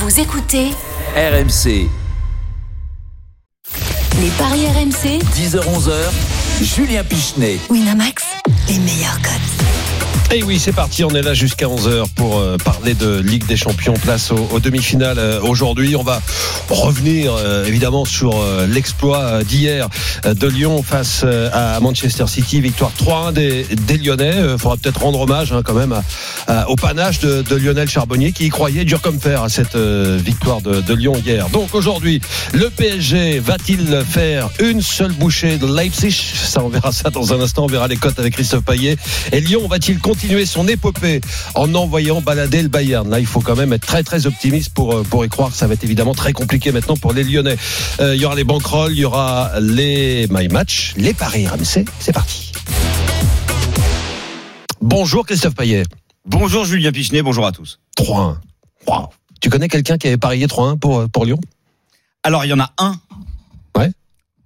Vous écoutez RMC, les paris RMC. 10h-11h, Julien Pichenet. Winamax, les meilleurs codes. Et oui, c'est parti, on est là jusqu'à 11h pour euh, parler de Ligue des Champions, place aux, demi-finales euh, aujourd'hui. On va revenir euh, évidemment sur l'exploit d'hier de Lyon face à Manchester City, victoire 3-1 des, Lyonnais. Il faudra peut-être rendre hommage hein, quand même au panache de, Lionel Charbonnier qui y croyait dur comme fer à cette victoire de, de Lyon hier. Donc aujourd'hui, le PSG va-t-il faire une seule bouchée de Leipzig? Ça, on verra ça dans un instant. On verra les cotes avec Christophe Payet. Et Lyon va-t-il continuer son épopée en envoyant balader le Bayern Là, il faut quand même être très très optimiste pour euh, pour y croire. Ça va être évidemment très compliqué maintenant pour les Lyonnais. Euh, il y aura les banquerolles, il y aura les my match, les paris RMC. C'est parti. Bonjour Christophe Payet. Bonjour Julien Pichenet, bonjour à tous. 3-1. Wow. Tu connais quelqu'un qui avait parié 3-1 pour, pour Lyon? Alors il y en a un.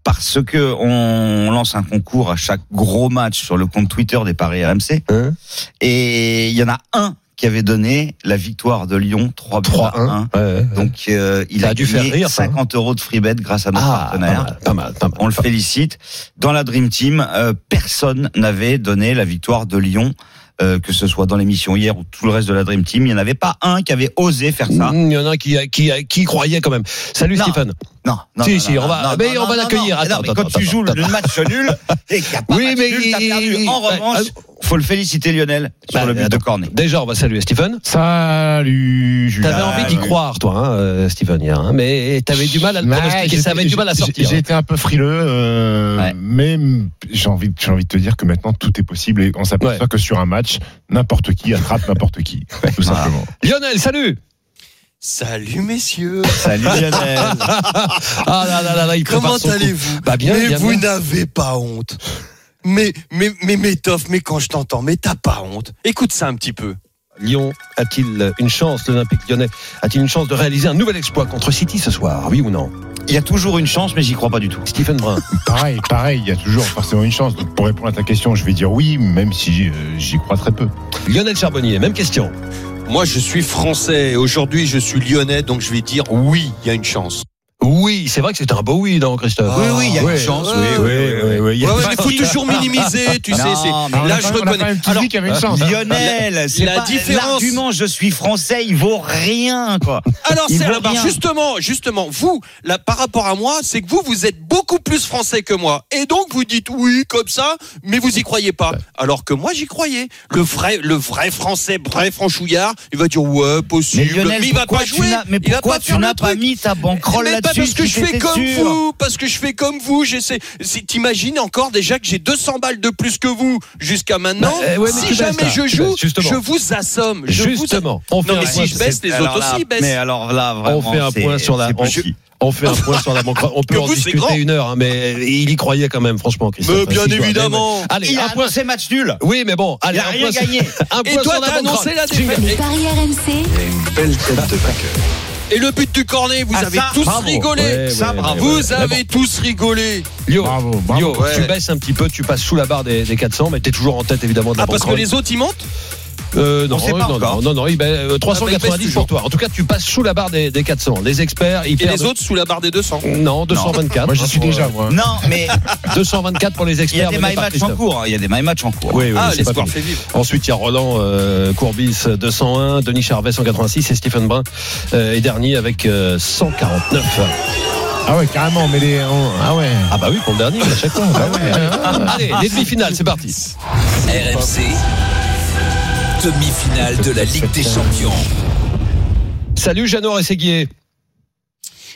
Parce que on lance un concours à chaque gros match sur le compte Twitter des paris RMC Hein et il y en a un qui avait donné la victoire de Lyon 3 buts à 1. 3-1. Ouais, ouais. Donc euh, il Ça a, a dû faire rire, ça, hein. 50 euros de free bet grâce à notre Ah, pas partenaire. mal, pas mal, pas mal. On le félicite. Dans la Dream Team, euh, personne n'avait donné la victoire de Lyon, euh, que ce soit dans l'émission hier ou tout le reste de la Dream Team. Il n'y en avait pas un qui avait osé faire ça. Mm, Il y en a un qui, qui, qui croyait quand même. Salut Non. Stephen. Non, non, Si, non, si, non, on va- non, mais non, on va l'accueillir. quand attends, tu joues attends. le match nul et qu'il n'y a pas Oui, match mais nul, t'as il- perdu. En ouais, revanche, ah, faut le féliciter Lionel sur Bah, le but de cornet. Déjà, on va saluer Stephen. Salut Julien. T'avais envie d'y croire, toi, hein, euh, Stephen, hier, hein, mais t'avais du mal à le pronostiquer. j'étais- Ça avait du mal à j'ai- sortir. J'ai été un peu frileux, euh, Ouais. mais j'ai envie, j'ai envie de te dire que maintenant tout est possible et on s'aperçoit Ouais. que sur un match, n'importe qui attrape n'importe qui, tout simplement. Lionel, salut. Salut messieurs. Salut Lionel. Ah là là là là, il prépare Comment allez-vous Bah bien, Mais bien, vous n'avez pas honte. Mais, mais, mais, mais Toff, mais quand je t'entends, mais t'as pas honte. Écoute ça un petit peu. Lyon a-t-il une chance, l'Olympique lyonnais a-t-il une chance de réaliser un nouvel exploit contre City ce soir? Oui ou non? Il y a toujours une chance, mais j'y crois pas du tout. Stephen Brun. Pareil, pareil, il y a toujours forcément une chance. Donc pour répondre à ta question, je vais dire oui, même si euh, j'y crois très peu. Lionel Charbonnier, même question. Moi je suis français, aujourd'hui je suis lyonnais, donc je vais dire oui, il y a une chance. Oui, c'est vrai que c'était un beau oui, non, Christophe Oui, oui, il y a une chance. oui, oui, oui, oui. Il mais faut toujours minimiser, tu sais. C'est- mais Là je reconnais. Alors, dit qu'il y avait une chance. hein. Lionel, c'est la différence- l'argument je suis français, il vaut rien quoi. Alors, c'est justement, justement, vous, là, par rapport à moi, c'est que vous, vous êtes beaucoup plus français que moi. Et donc, vous dites oui, comme ça, mais vous y croyez pas. Alors que moi, j'y croyais. Le vrai, le vrai français, vrai franchouillard, il va dire ouais, Mais possible. Lionel, il va pas jouer. mais pourquoi tu n'as pas mis ta banquerolle Mais là-dessus parce que si je fais comme sûr vous, parce que je fais comme vous, j'essaie. T'imagines encore déjà que j'ai 200 balles de plus que vous jusqu'à maintenant. Bah, euh, ouais, mais si baisses, jamais je joue, je vous assomme. Je vous Justement, on fait Non, un mais point si je baisse, les autres là, aussi baissent. Mais alors là, vraiment, On fait un c'est- point sur la- c'est on- fait un point sur la banque. On peut en vous, c'est discuter une heure, hein, mais il y croyait quand même, franchement, Christophe. Mais bien évidemment. Allez, Il a un point. annoncé match nul. Oui, mais bon, allez, Il a un rien point, gagné. un Et point toi, sur la t'as annoncé la défaite. Les paris RMC. Et le but du cornet, vous Ah, avez ça, tous bravo. rigolé. Ouais, Ça, ouais, bravo. ouais, Vous ouais. Avez tous rigolé. Lio, Bravo, bravo. Tu baisses un petit peu, tu passes sous la barre des, des 400, mais t'es toujours en tête évidemment de la Ah, parce que les autres, ils montent Euh, non, On sait pas non, encore. non, non, non, euh, 390 Ah, bah, il baisse pour toi. En tout cas, tu passes sous la barre des, des 400. Les experts, ils Et perdent. les autres sous la barre des 200. Non, 224. Moi j'y suis déjà, euh, moi. Non, mais 224 pour les il y experts. a des my par match en cours. hein. Il y a des my match en cours. Oui, oui, Ah, c'est pas l'espoir fait vivre. Ensuite, il y a Roland euh, Courbis 201, Denis Charvet 186 et Stephen Brun euh, est dernier avec euh, 149. Ah ouais, carrément, mais les. on- Ah ouais. Ah bah oui, pour le dernier, à chaque fois. Ah ouais, ah. Allez, les demi-finales, c'est parti. RMC, demi-finale de la Ligue des Champions. Salut Jeannot Rességuier.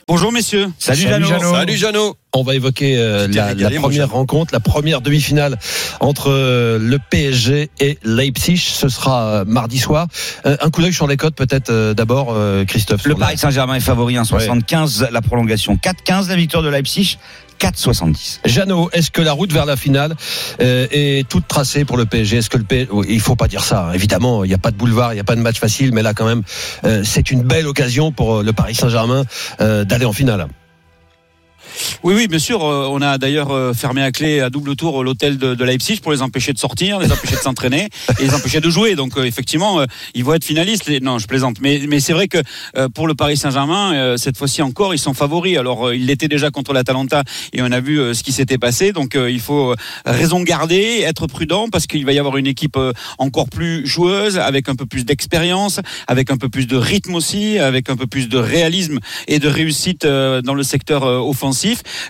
Bonjour messieurs. Salut, Salut, Jeannot. Salut Jeannot. On va évoquer euh, la, régalé, première rencontre, la première demi-finale entre euh, le PSG et Leipzig. Ce sera euh, mardi soir. Euh, un coup d'œil sur les cotes peut-être euh, d'abord, euh, Christophe. Le Paris Saint-Germain est favori 1,75. La prolongation 4,15. La victoire de Leipzig 4,70. Jeannot, est-ce que la route vers la finale euh, est toute tracée pour le PSG Est-ce que le PSG, il faut pas dire ça. hein. Évidemment, il n'y a pas de boulevard, il n'y a pas de match facile, mais là quand même, euh, c'est une belle occasion pour euh, le Paris Saint-Germain d'aller en finale. Oui, oui, bien sûr. euh, On a d'ailleurs euh, fermé à clé à double tour l'hôtel de, de Leipzig pour les empêcher de sortir, les empêcher de s'entraîner et les empêcher de jouer. Donc euh, effectivement, ils vont être finalistes. Non, je plaisante. Mais, mais c'est vrai que pour le Paris Saint-Germain, cette fois-ci encore, ils sont favoris. Alors ils l'étaient déjà contre l'Atalanta et on a vu ce qui s'était passé. Donc il faut raison garder, être prudent parce qu'il va y avoir une équipe encore plus joueuse, avec un peu plus d'expérience, avec un peu plus de rythme aussi, avec un peu plus de réalisme et de réussite dans le secteur euh,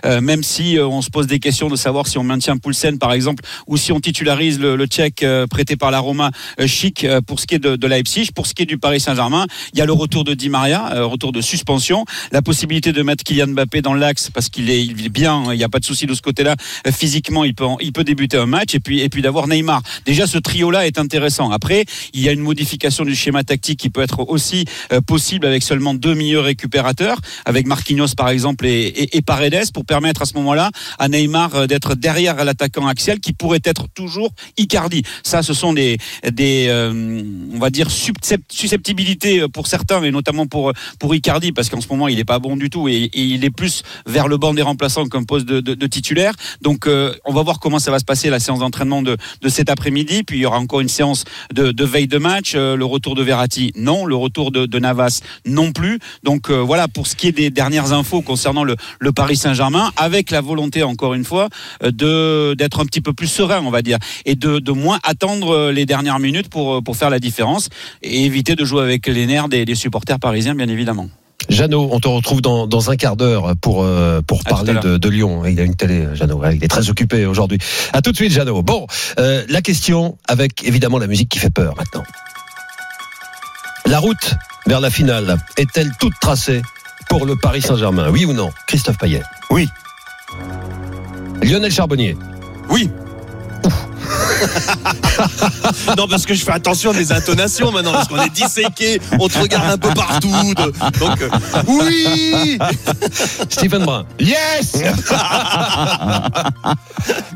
Euh, même si euh, on se pose des questions de savoir si on maintient Poulsen par exemple ou si on titularise le, Tchèque euh, prêté par la Roma Chic pour ce qui est de, de Leipzig, pour ce qui est du Paris Saint-Germain, il y a le retour de Di Maria, retour de suspension, la possibilité de mettre Kylian Mbappé dans l'axe parce qu'il est, bien, hein, il n'y a pas de souci de ce côté-là. Physiquement, il peut, il peut débuter un match et puis et puis d'avoir Neymar. Déjà, ce trio-là est intéressant. Après, il y a une modification du schéma tactique qui peut être aussi possible avec seulement deux milieux récupérateurs, avec Marquinhos par exemple et, et, et Paredes pour permettre à ce moment-là à Neymar euh, d'être derrière l'attaquant axial qui pourrait être toujours Icardi. Ça, ce sont des, des euh, on va dire susceptibilités pour certains et notamment pour pour Icardi parce qu'en ce moment il n'est pas bon du tout et, il est plus vers le banc des remplaçants qu'un poste de, de, titulaire. Donc euh, on va voir comment ça va se passer la séance d'entraînement de, de cet après-midi. Puis il y aura encore une séance de, veille de match. Euh, le retour de Verratti, non. Le retour de, de Navas, non plus. Donc euh, voilà pour ce qui est des dernières infos concernant le, le Paris Saint-Germain, avec la volonté encore une fois euh, de d'être un petit peu plus serein, on va dire, et de, de moins attendre euh, les dernières minutes pour euh, pour faire la différence et éviter de jouer avec les nerfs des, des supporters parisiens, bien évidemment. Jeannot, on te retrouve dans, dans un quart d'heure pour, euh, pour À parler de, de Lyon. Il a une télé, Jeannot. Il est très occupé aujourd'hui. À tout de suite, Jeannot. Bon, euh, la question avec évidemment la musique qui fait peur maintenant. La route vers la finale est-elle toute tracée pour le Paris Saint-Germain Oui ou non Christophe Payet? Oui. Lionel Charbonnier? Oui. non, parce que je fais attention à mes intonations maintenant, parce qu'on est disséqué, on te regarde un peu partout. de- donc, euh, oui Stephen Brun Yes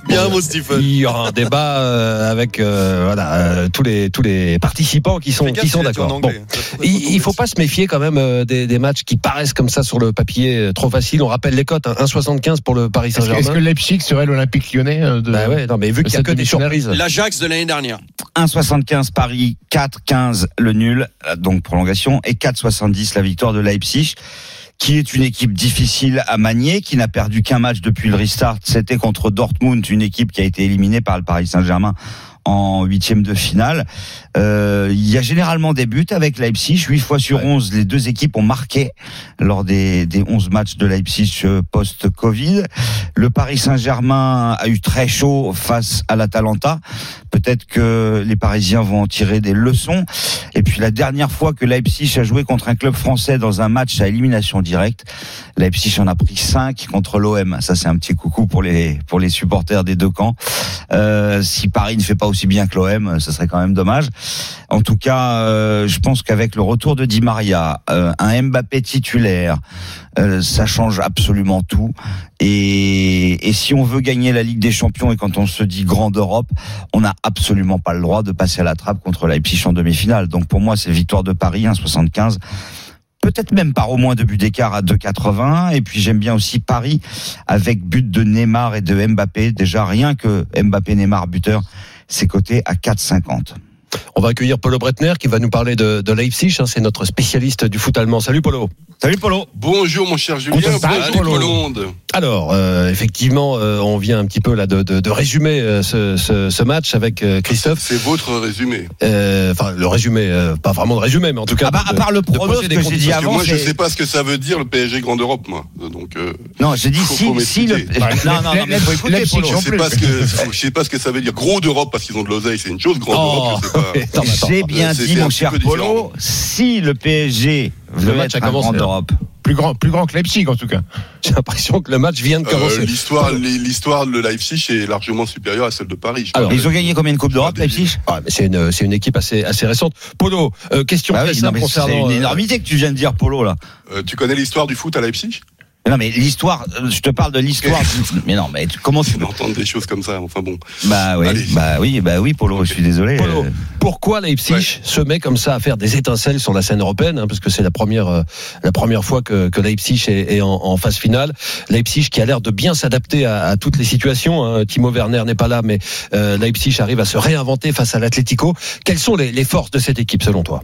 Bien, mon Stephen. Il y aura un débat euh, avec euh, voilà, euh, tous, les, tous les participants qui sont, qui sont d'accord. Bon. pourrait Il, il faut pas se méfier quand même euh, des, des matchs qui paraissent comme ça sur le papier trop faciles. On rappelle les cotes, hein, 1,75 pour le Paris Est-ce que, est-ce Saint-Germain. que Leipzig serait l'Olympique lyonnais de... Bah ouais, non, mais vu qu'il y a que des surprises. L'Ajax de l'année dernière. 1,75 Paris, 4,15 le nul, donc prolongation, et 4,70 la victoire de Leipzig, qui est une équipe difficile à manier, qui n'a perdu qu'un match depuis le restart. C'était contre Dortmund, une équipe qui a été éliminée par le Paris Saint-Germain en huitième de finale. Euh, il y a généralement des buts avec Leipzig. 8 fois sur 11, les deux équipes ont marqué lors des, des 11 matchs de Leipzig euh, post-Covid. Le Paris Saint-Germain a eu très chaud face à l'Atalanta. Peut-être que les Parisiens vont en tirer des leçons. Et puis la dernière fois que Leipzig a joué contre un club français dans un match à élimination directe, Leipzig en a pris 5 contre l'OM. Ça c'est un petit coucou pour les pour les supporters des deux camps. Euh, si Paris ne fait pas aussi bien que l'OM, ce serait quand même dommage. En tout cas, euh, je pense qu'avec le retour de Di Maria, euh, un Mbappé titulaire, euh, ça change absolument tout. Et, si on veut gagner la Ligue des Champions et quand on se dit grande Europe, on n'a absolument pas le droit de passer à la trappe contre Leipzig en demi-finale. Donc pour moi, c'est victoire de Paris 1,75. Peut-être même par au moins deux buts d'écart à 2,80. Et puis j'aime bien aussi Paris avec but de Neymar et de Mbappé. Déjà rien que Mbappé-Neymar buteur, c'est coté à 4,50. On va accueillir Polo Bretner qui va nous parler de, de Leipzig. hein, c'est notre spécialiste du foot allemand. Salut Polo. Salut Polo. Bonjour mon cher Julien, bonjour Polo. Alors, euh, effectivement, euh, on vient un petit peu là de, de, de résumer euh, ce, ce, ce match avec euh, Christophe. C'est votre résumé. Euh, Enfin, le résumé, euh, pas vraiment le résumé, mais en tout cas. Ah bah, à part le pronostic que j'ai dit avant, moi je c'est- sais pas ce que ça veut dire le PSG Grande Europe moi. Donc euh, Non, j'ai dit si, si le. Non, non, non, mais faut écouter Polo. je sais pas ce que je sais pas ce que ça veut dire gros d'Europe parce qu'ils ont de l'oseille, c'est une chose, Grande Europe, J'ai bien dit, mon cher. Polo, si le PSG veut Le match être un grand hein. Europe. Plus grand, plus grand que Leipzig en tout cas. J'ai l'impression que le match vient de Euh, commencer. l'histoire l'histoire de Leipzig est largement supérieure à celle de Paris. Je Alors, Ils ont gagné combien de Coupes d'Europe, Ah, Leipzig Ah, c'est une, c'est une équipe assez, assez récente. Polo, euh, question Bah très oui, non, simple mais C'est concernant. une euh, énormité que tu viens de dire, Polo, là. Euh, tu connais l'histoire du foot à Leipzig? Non, mais l'histoire, euh, je te parle de l'histoire. mais non, mais tu- comment tu C'est d'entendre des choses comme ça. Enfin bon. Bah oui, Allez. bah oui, bah oui, Polo, je suis désolé. Polo, euh, pourquoi Leipzig Ouais. se met comme ça à faire des étincelles sur la scène européenne hein, Parce que c'est la première, euh, la première fois que, que Leipzig est, est en, en phase finale. Leipzig qui a l'air de bien s'adapter à, à toutes les situations. hein. Timo Werner n'est pas là, mais euh, Leipzig arrive à se réinventer face à l'Atlético. Quelles sont les, les forces de cette équipe selon toi?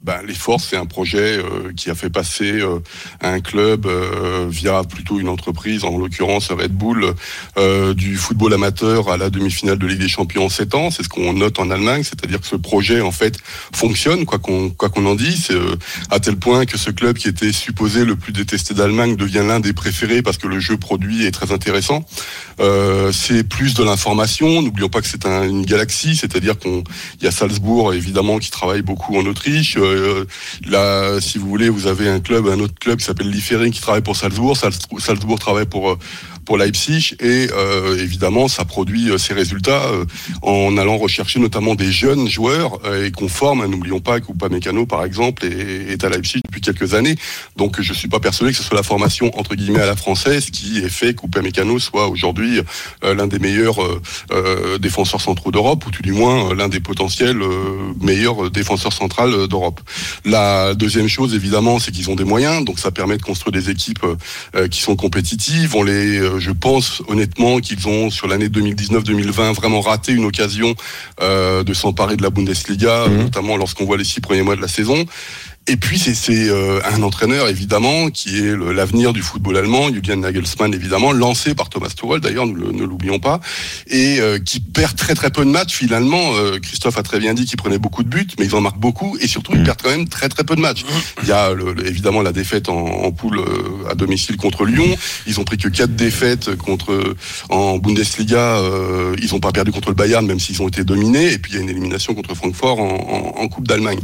Ben, les forces, c'est un projet euh, qui a fait passer euh, un club euh, via plutôt une entreprise, en l'occurrence Red Bull, euh, du football amateur à la demi-finale de Ligue des Champions en 7 ans. C'est ce qu'on note en Allemagne, c'est-à-dire que ce projet en fait fonctionne, quoi qu'on quoi qu'on en dise, euh, à tel point que ce club qui était supposé le plus détesté d'Allemagne devient l'un des préférés parce que le jeu produit est très intéressant. Euh, c'est plus de l'information. N'oublions pas que c'est un- une galaxie, c'est-à-dire qu'on y a Salzbourg évidemment qui travaille beaucoup en Autriche. Euh, si vous voulez, vous avez un club, un autre club qui s'appelle Liefering qui travaille pour Salzbourg. Salz- Salzbourg travaille pour euh, pour Leipzig et euh, évidemment ça produit euh, ses résultats euh, en allant rechercher notamment des jeunes joueurs et qu'on forme. N'oublions pas que Upamecano par exemple est, est à Leipzig depuis quelques années. Donc je suis pas persuadé que ce soit la formation entre guillemets à la française qui ait fait qu'Upamecano soit aujourd'hui l'un des meilleurs défenseurs centraux d'Europe ou tout du moins l'un des potentiels meilleurs défenseurs centrales d'Europe. La deuxième chose évidemment c'est qu'ils ont des moyens donc ça permet de construire des équipes qui sont compétitives. On les, je pense honnêtement qu'ils ont sur l'année 2019-2020 vraiment raté une occasion euh, de s'emparer de la Bundesliga, Mhm. notamment lorsqu'on voit les six premiers mois de la saison. Et puis c'est euh, un entraîneur évidemment qui est l'avenir du football allemand, Julian Nagelsmann évidemment, lancé par Thomas Tuchel d'ailleurs, ne, l'oublions pas, et euh, qui perd très très peu de matchs finalement. Euh, Christophe a très bien dit qu'il prenait beaucoup de buts, mais ils en marquent beaucoup et surtout ils perdent quand même très très peu de matchs. Il y a le- le- évidemment la défaite en, en poule euh, à domicile contre Lyon. Ils ont pris que quatre défaites contre en Bundesliga. euh, ils n'ont pas perdu contre le Bayern même s'ils ont été dominés. Et puis il y a une élimination contre Francfort en, en- en Coupe d'Allemagne.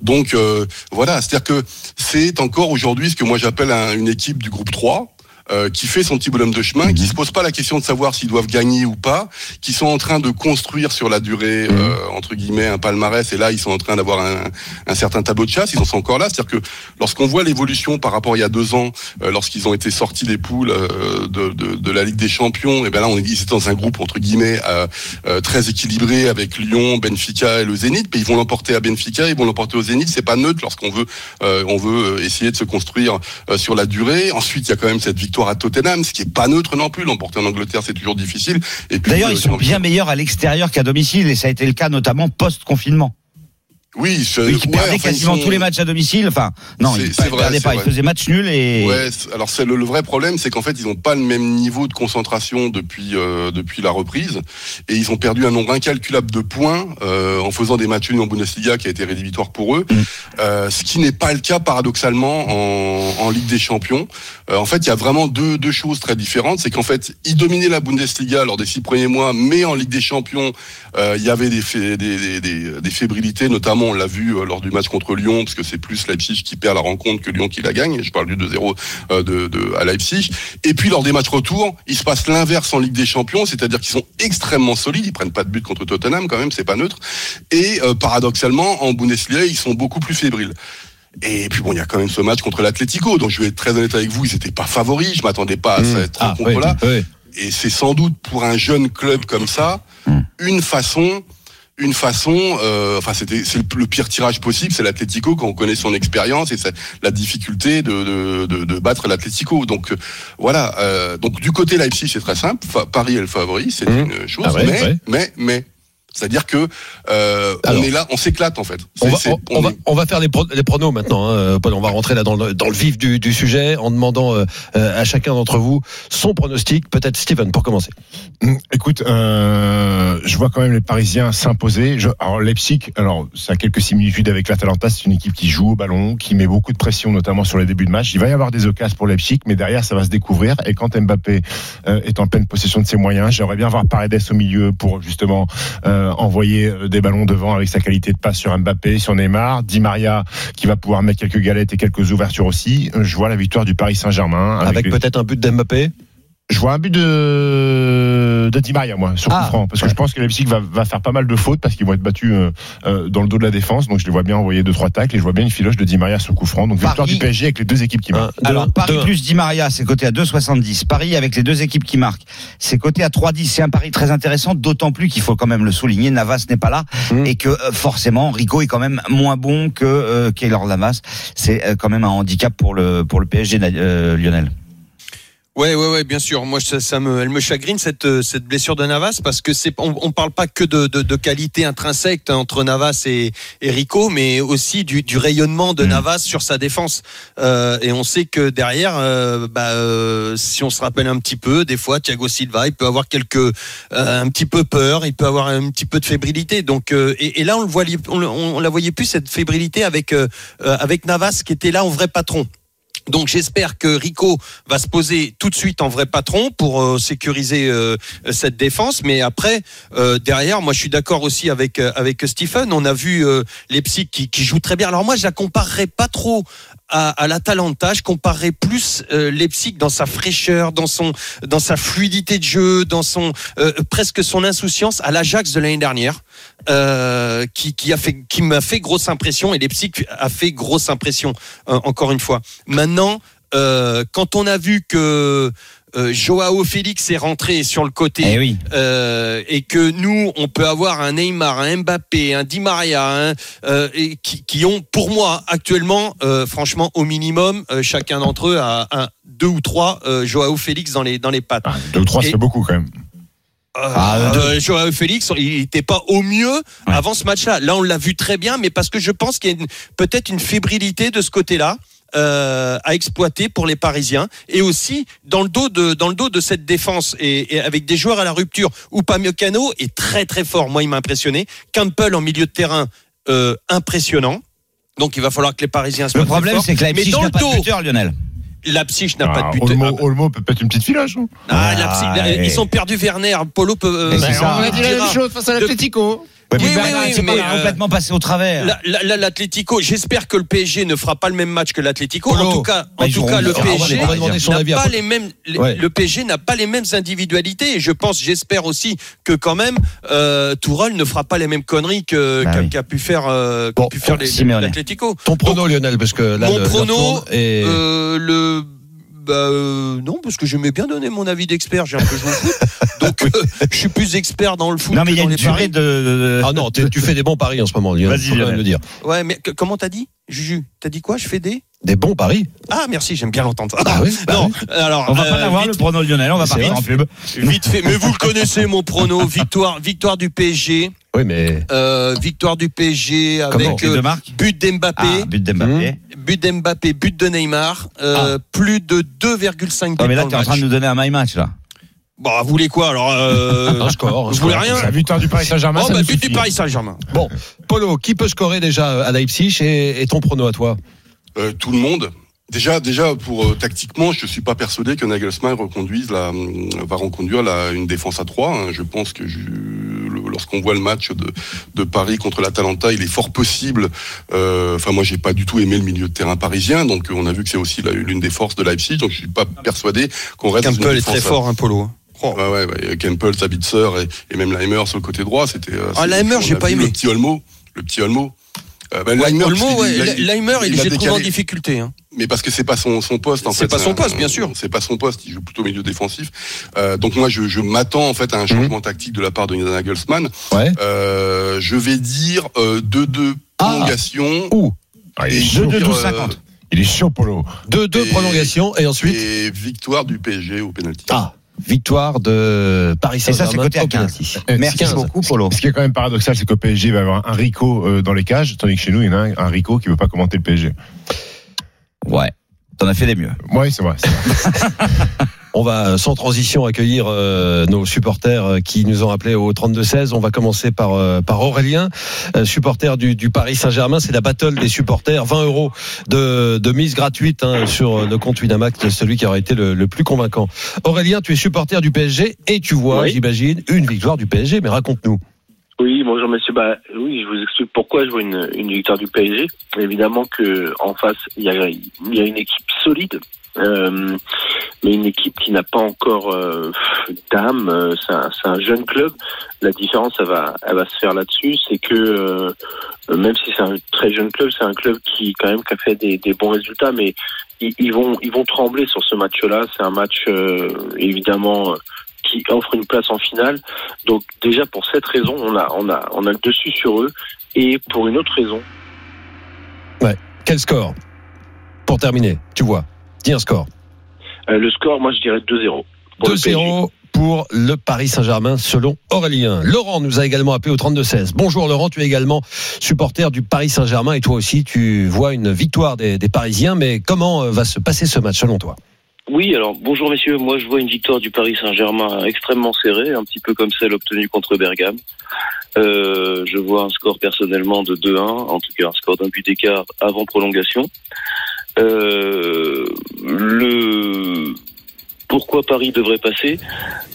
Donc euh, voilà, c'est-à-dire que c'est encore aujourd'hui ce que moi j'appelle un- une équipe du groupe 3 euh, qui fait son petit bonhomme de chemin, qui se pose pas la question de savoir s'ils doivent gagner ou pas, qui sont en train de construire sur la durée euh, entre guillemets un palmarès. Et là, ils sont en train d'avoir un, un certain tableau de chasse. Ils en sont encore là. C'est-à-dire que lorsqu'on voit l'évolution par rapport à il y a deux ans, euh, lorsqu'ils ont été sortis des poules euh, de, de, de la Ligue des Champions, et ben là, on est, ils étaient dans un groupe entre guillemets euh, euh, très équilibré avec Lyon, Benfica et le Zénith. Mais ils vont l'emporter à Benfica, ils vont l'emporter au Zénith. C'est pas neutre lorsqu'on veut euh, on veut essayer de se construire euh, sur la durée. Ensuite, il y a quand même cette victoire à Tottenham, ce qui est pas neutre non plus. L'emporter en Angleterre, c'est toujours difficile. D'ailleurs, euh, ils sont bien meilleurs à l'extérieur qu'à domicile, et ça a été le cas notamment post-confinement. Oui, je, Oui, qui ouais, enfin, ils quasiment sont- tous les matchs à domicile. Enfin, non, ils ne perdaient pas. Ils faisaient match nul et. Ouais, alors c'est le, le vrai problème, c'est qu'en fait ils n'ont pas le même niveau de concentration depuis euh, depuis la reprise et ils ont perdu un nombre incalculable de points euh, en faisant des matchs nuls en Bundesliga qui a été rédhibitoire pour eux, euh, ce qui n'est pas le cas paradoxalement en, en Ligue des Champions. Euh, en fait, il y a vraiment deux deux choses très différentes, c'est qu'en fait ils dominaient la Bundesliga lors des six premiers mois, mais en Ligue des Champions euh, il y avait des, fé- des, des, des, des fébrilités, notamment on l'a vu euh, lors du match contre Lyon, parce que c'est plus Leipzig qui perd la rencontre que Lyon qui la gagne. Je parle du 2-0 euh, de, de, à Leipzig. Et puis lors des matchs retour, il se passe l'inverse en Ligue des Champions, c'est-à-dire qu'ils sont extrêmement solides, ils prennent pas de but contre Tottenham quand même, c'est pas neutre. Et euh, paradoxalement, en Bundesliga, ils sont beaucoup plus fébriles. Et puis bon, il y a quand même ce match contre l'Atlético, donc je vais être très honnête avec vous, ils étaient pas favoris, je m'attendais pas à cette Ah, oui, rencontre-là. oui. Et c'est sans doute pour un jeune club comme ça Hmm. une façon, une façon. euh, enfin, c'était c'est le, pire tirage possible. C'est l'Atlético quand on connaît son expérience et la difficulté de, de, de, de battre l'Atlético. Donc euh, voilà. euh, donc du côté Leipzig, c'est très simple. Paris est le favori, c'est Mhm. une chose. Ah ouais, mais, ouais. mais mais c'est-à-dire que euh, Alors. on est là, on s'éclate en fait. On va, c'est- on, on on va, est- on va faire les, pro- les pronos maintenant. Hein, euh, Paul. On va rentrer là dans le, dans le vif du, du sujet en demandant euh, à chacun d'entre vous son pronostic. Peut-être Steven pour commencer. Hum, Écoute, euh, je vois quand même les Parisiens s'imposer. Alors Leipzig, alors ça a quelques similitudes avec l'Atalanta. C'est une équipe qui joue au ballon, qui met beaucoup de pression, notamment sur les débuts de match. Il va y avoir des occasions pour Leipzig, mais derrière ça va se découvrir. Et quand Mbappé euh, est en pleine possession de ses moyens, j'aimerais bien voir Paredes au milieu pour justement euh, envoyer euh, des ballons devant avec sa qualité de passe sur Mbappé, sur Neymar, Di Maria qui va pouvoir mettre quelques galettes et quelques ouvertures aussi. Euh, Je vois la victoire du Paris Saint-Germain Avec, peut-être un but d'Mbappé? Je vois un but de, de Di Maria, moi, sur Ah, coup franc. Parce que ouais. je pense que Leipzig va, va faire pas mal de fautes parce qu'ils vont être battus euh, euh, dans le dos de la défense. Donc je les vois bien envoyer deux trois tacles et je vois bien une filoche de Di Maria sur coup franc. Donc victoire Paris- du PSG avec les deux équipes qui marquent. Un, Alors Paris deux. plus Di Maria, c'est coté à 2,70. Paris avec les deux équipes qui marquent, c'est coté à 3,10. C'est un pari très intéressant, d'autant plus qu'il faut quand même le souligner, Navas n'est pas là Mhm. et que euh, forcément Rico est quand même moins bon que euh, Keylor Navas. C'est euh, quand même un handicap pour le pour le PSG euh, Lionel. Ouais, ouais, ouais, bien sûr. Moi, ça, ça me, elle me chagrine cette euh, cette blessure de Navas parce que c'est, on, on parle pas que de, de, de qualité intrinsèque entre Navas et, et Rico, mais aussi du, du rayonnement de Navas sur sa défense. Euh, et on sait que derrière, euh, bah, euh, si on se rappelle un petit peu, des fois, Thiago Silva, il peut avoir quelques, euh, un petit peu peur, il peut avoir un petit peu de fébrilité. Donc, euh, et, et là, on le voyait, on, on la voyait plus cette fébrilité avec avec Navas qui était là en vrai patron. Donc j'espère que Rico va se poser tout de suite en vrai patron pour euh, sécuriser euh, cette défense. Mais après, euh, derrière, moi je suis d'accord aussi avec euh, avec Stephen. On a vu euh, Leipzig qui, qui joue très bien. Alors moi je la comparerais pas trop à, à l'Atalanta. Je comparerais plus Leipzig dans sa fraîcheur, dans son dans sa fluidité de jeu, dans son presque son insouciance à l'Ajax de l'année dernière, euh, qui, qui a fait qui m'a fait grosse impression et Leipzig a fait grosse impression euh, encore une fois. Maintenant, euh, quand on a vu que Joao Félix est rentré sur le côté Eh oui. et que nous, on peut avoir un Neymar, un Mbappé, un Di Maria, et qui, qui ont, pour moi, actuellement, franchement, au minimum, chacun d'entre eux a un, deux ou trois Joao Félix dans les dans les pattes. Ah, deux ou trois, c'est beaucoup quand même. Ah, Euh, Joao Félix, il n'était pas au mieux avant ce match-là. Là, on l'a vu très bien, mais parce que je pense qu'il y a peut-être une fébrilité de ce côté-là. euh, à exploiter pour les Parisiens et aussi dans le dos de dans le dos de cette défense et, et avec des joueurs à la rupture où Pamecano est très très fort moi il m'a impressionné Campbell en milieu de terrain euh, impressionnant donc il va falloir que les Parisiens soient Le problème c'est que mais Leipzig n'a pas de buteur Lionel. Leipzig n'a pas Ah, de but Olmo, Olmo peut être une petite filoche. ah, Ah, Leipzig, ouais. ils ont perdu Werner Polo peut euh, Mais c'est ça. on dira. face à l'Atlético. Ouais, Oui, mais oui, oui, mais, euh, complètement passé au travers. La- la- la- L'Atlético, j'espère que le PSG ne fera pas le même match que l'Atlético. En tout cas, Bah, en ils tout cas, le PSG n'a pas les mêmes. Le PSG n'a pas les mêmes individualités et je pense, j'espère aussi que quand même euh, Tourelle ne fera pas les mêmes conneries que Bah qu'a oui. pu faire euh, Bon, pu faire l'Atlético. Ton prono, Lionel, parce que là, Mon le- prono, et Euh, le bah, euh, non parce que j'aimais bien donner mon avis d'expert. J'ai un peu joué au foot, donc euh, je suis plus expert dans le foot. Non mais il y a une durée de. Ah non, tu fais des bons paris en ce moment, Lionel. Vas-y, le dire. Ouais, mais que- comment t'as dit, Juju? T'as dit quoi? Je fais des Des bons paris. Ah merci, j'aime bien l'entendre. Ah oui, bah non, oui. alors On va pas euh, l'avoir vite- le prono Lionel, on va partir vrai. en pub. Vite fait, mais vous le connaissez mon prono, victoire, victoire du PSG, Oui, mais euh, victoire du PSG avec euh, but d'Mbappé, Ah, but d'Mbappé. but d'Mbappé, but de Neymar, euh, plus de 2,5 buts Oh, mais là t'es le en train de nous donner un my match là. Bon, vous voulez quoi alors euh, un score. voulez score. rien La victoire du Paris Saint-Germain, Oh bah but du. Paris Saint-Germain. Bon, Polo, qui peut scorer déjà à Leipzig et, et ton prono à toi? Euh, tout le monde. Déjà, déjà pour euh, tactiquement, je suis pas persuadé que Nagelsmann reconduise la, hum, va reconduire la, une défense à 3. hein. Je pense que je- lorsqu'on voit le match de, de Paris contre l'Atalanta, il est fort possible. euh, Enfin, moi, j'ai pas du tout aimé le milieu de terrain parisien, donc euh, on a vu que c'est aussi l'une des forces de Leipzig. Donc, je suis pas persuadé qu'on reste. Campbell est très fort, hein, Polo. Oh. Ouais, ouais, ouais. Campbell, Sabitzer et, et même Leimer sur le côté droit, c'était. euh, Ah, Leimer, j'ai pas aimé. Le petit Olmo, le petit Olmo. Euh, Ouais, Leimer, Olmo, ouais, il Leimer, il, il a j'ai trouvé en difficulté. Hein. Mais parce que c'est pas son, son poste en C'est fait. pas son poste, bien sûr. C'est pas son poste. Il joue plutôt au milieu défensif. Euh, donc moi, je, je m'attends en fait à un changement tactique de la part de Nagelsmann. Ouais. Euh, je vais dire euh, 2-2 Ah. prolongation. Ouh, Ah, il est Et chaud, Deux, deux, dire, douze, euh, cinquante. il est chaud, Polo. 2-2 Et- prolongations et ensuite Et victoire du PSG au pénalty. ah, victoire de Paris Et ça, c'est Saint-Germain. coté à au 15. penalty. Euh, Merci 15. beaucoup Polo. Ce qui est quand même paradoxal, c'est qu'au PSG, il va y avoir un Rico euh, dans les cages, tandis que chez nous, il y en a un, un Rico qui veut pas commenter le PSG. Ouais. T'en as fait des mieux. Oui, c'est vrai. On va sans transition accueillir euh, nos supporters euh, qui nous ont appelé au 32-16. On va commencer par, euh, par Aurélien, euh, supporter du, du Paris Saint-Germain. C'est la battle des supporters. 20 euros de, de mise gratuite hein, sur le compte Winamax de celui qui aurait été le, le plus convaincant. Aurélien, tu es supporter du PSG et tu vois, Oui. j'imagine, une victoire du PSG. Mais raconte-nous. Oui, bonjour monsieur. Bah oui, je vous explique pourquoi je vois une, une victoire du PSG. Évidemment que en face, il y a, y a une équipe solide. Euh, mais une équipe qui n'a pas encore euh, d'âme, c'est un, un jeune club. La différence, elle va, elle va se faire là-dessus, c'est que euh, même si c'est un très jeune club, c'est un club qui quand même a fait des, des bons résultats, mais ils, vont, ils vont trembler sur ce match-là. C'est un match évidemment qui offre une place en finale. Donc déjà pour cette raison, on a, on a, on a le dessus sur eux. Et pour une autre raison, Quel score? Pour terminer, tu vois. Dis un score. euh, le score, moi je dirais 2-0. pour le PSG. 2-0 pour le Paris Saint-Germain selon Aurélien. Laurent nous a également appelé au 32-16. Bonjour Laurent, tu es également supporter du Paris Saint-Germain et toi aussi tu vois une victoire des, des Parisiens. Mais comment euh, va se passer ce match selon toi? Oui, alors bonjour messieurs, moi je vois une victoire du Paris Saint-Germain extrêmement serrée, un petit peu comme celle obtenue contre Bergame. Euh, je vois un score personnellement de 2-1, en tout cas un score d'un but d'écart avant prolongation. Euh, le pourquoi Paris devrait passer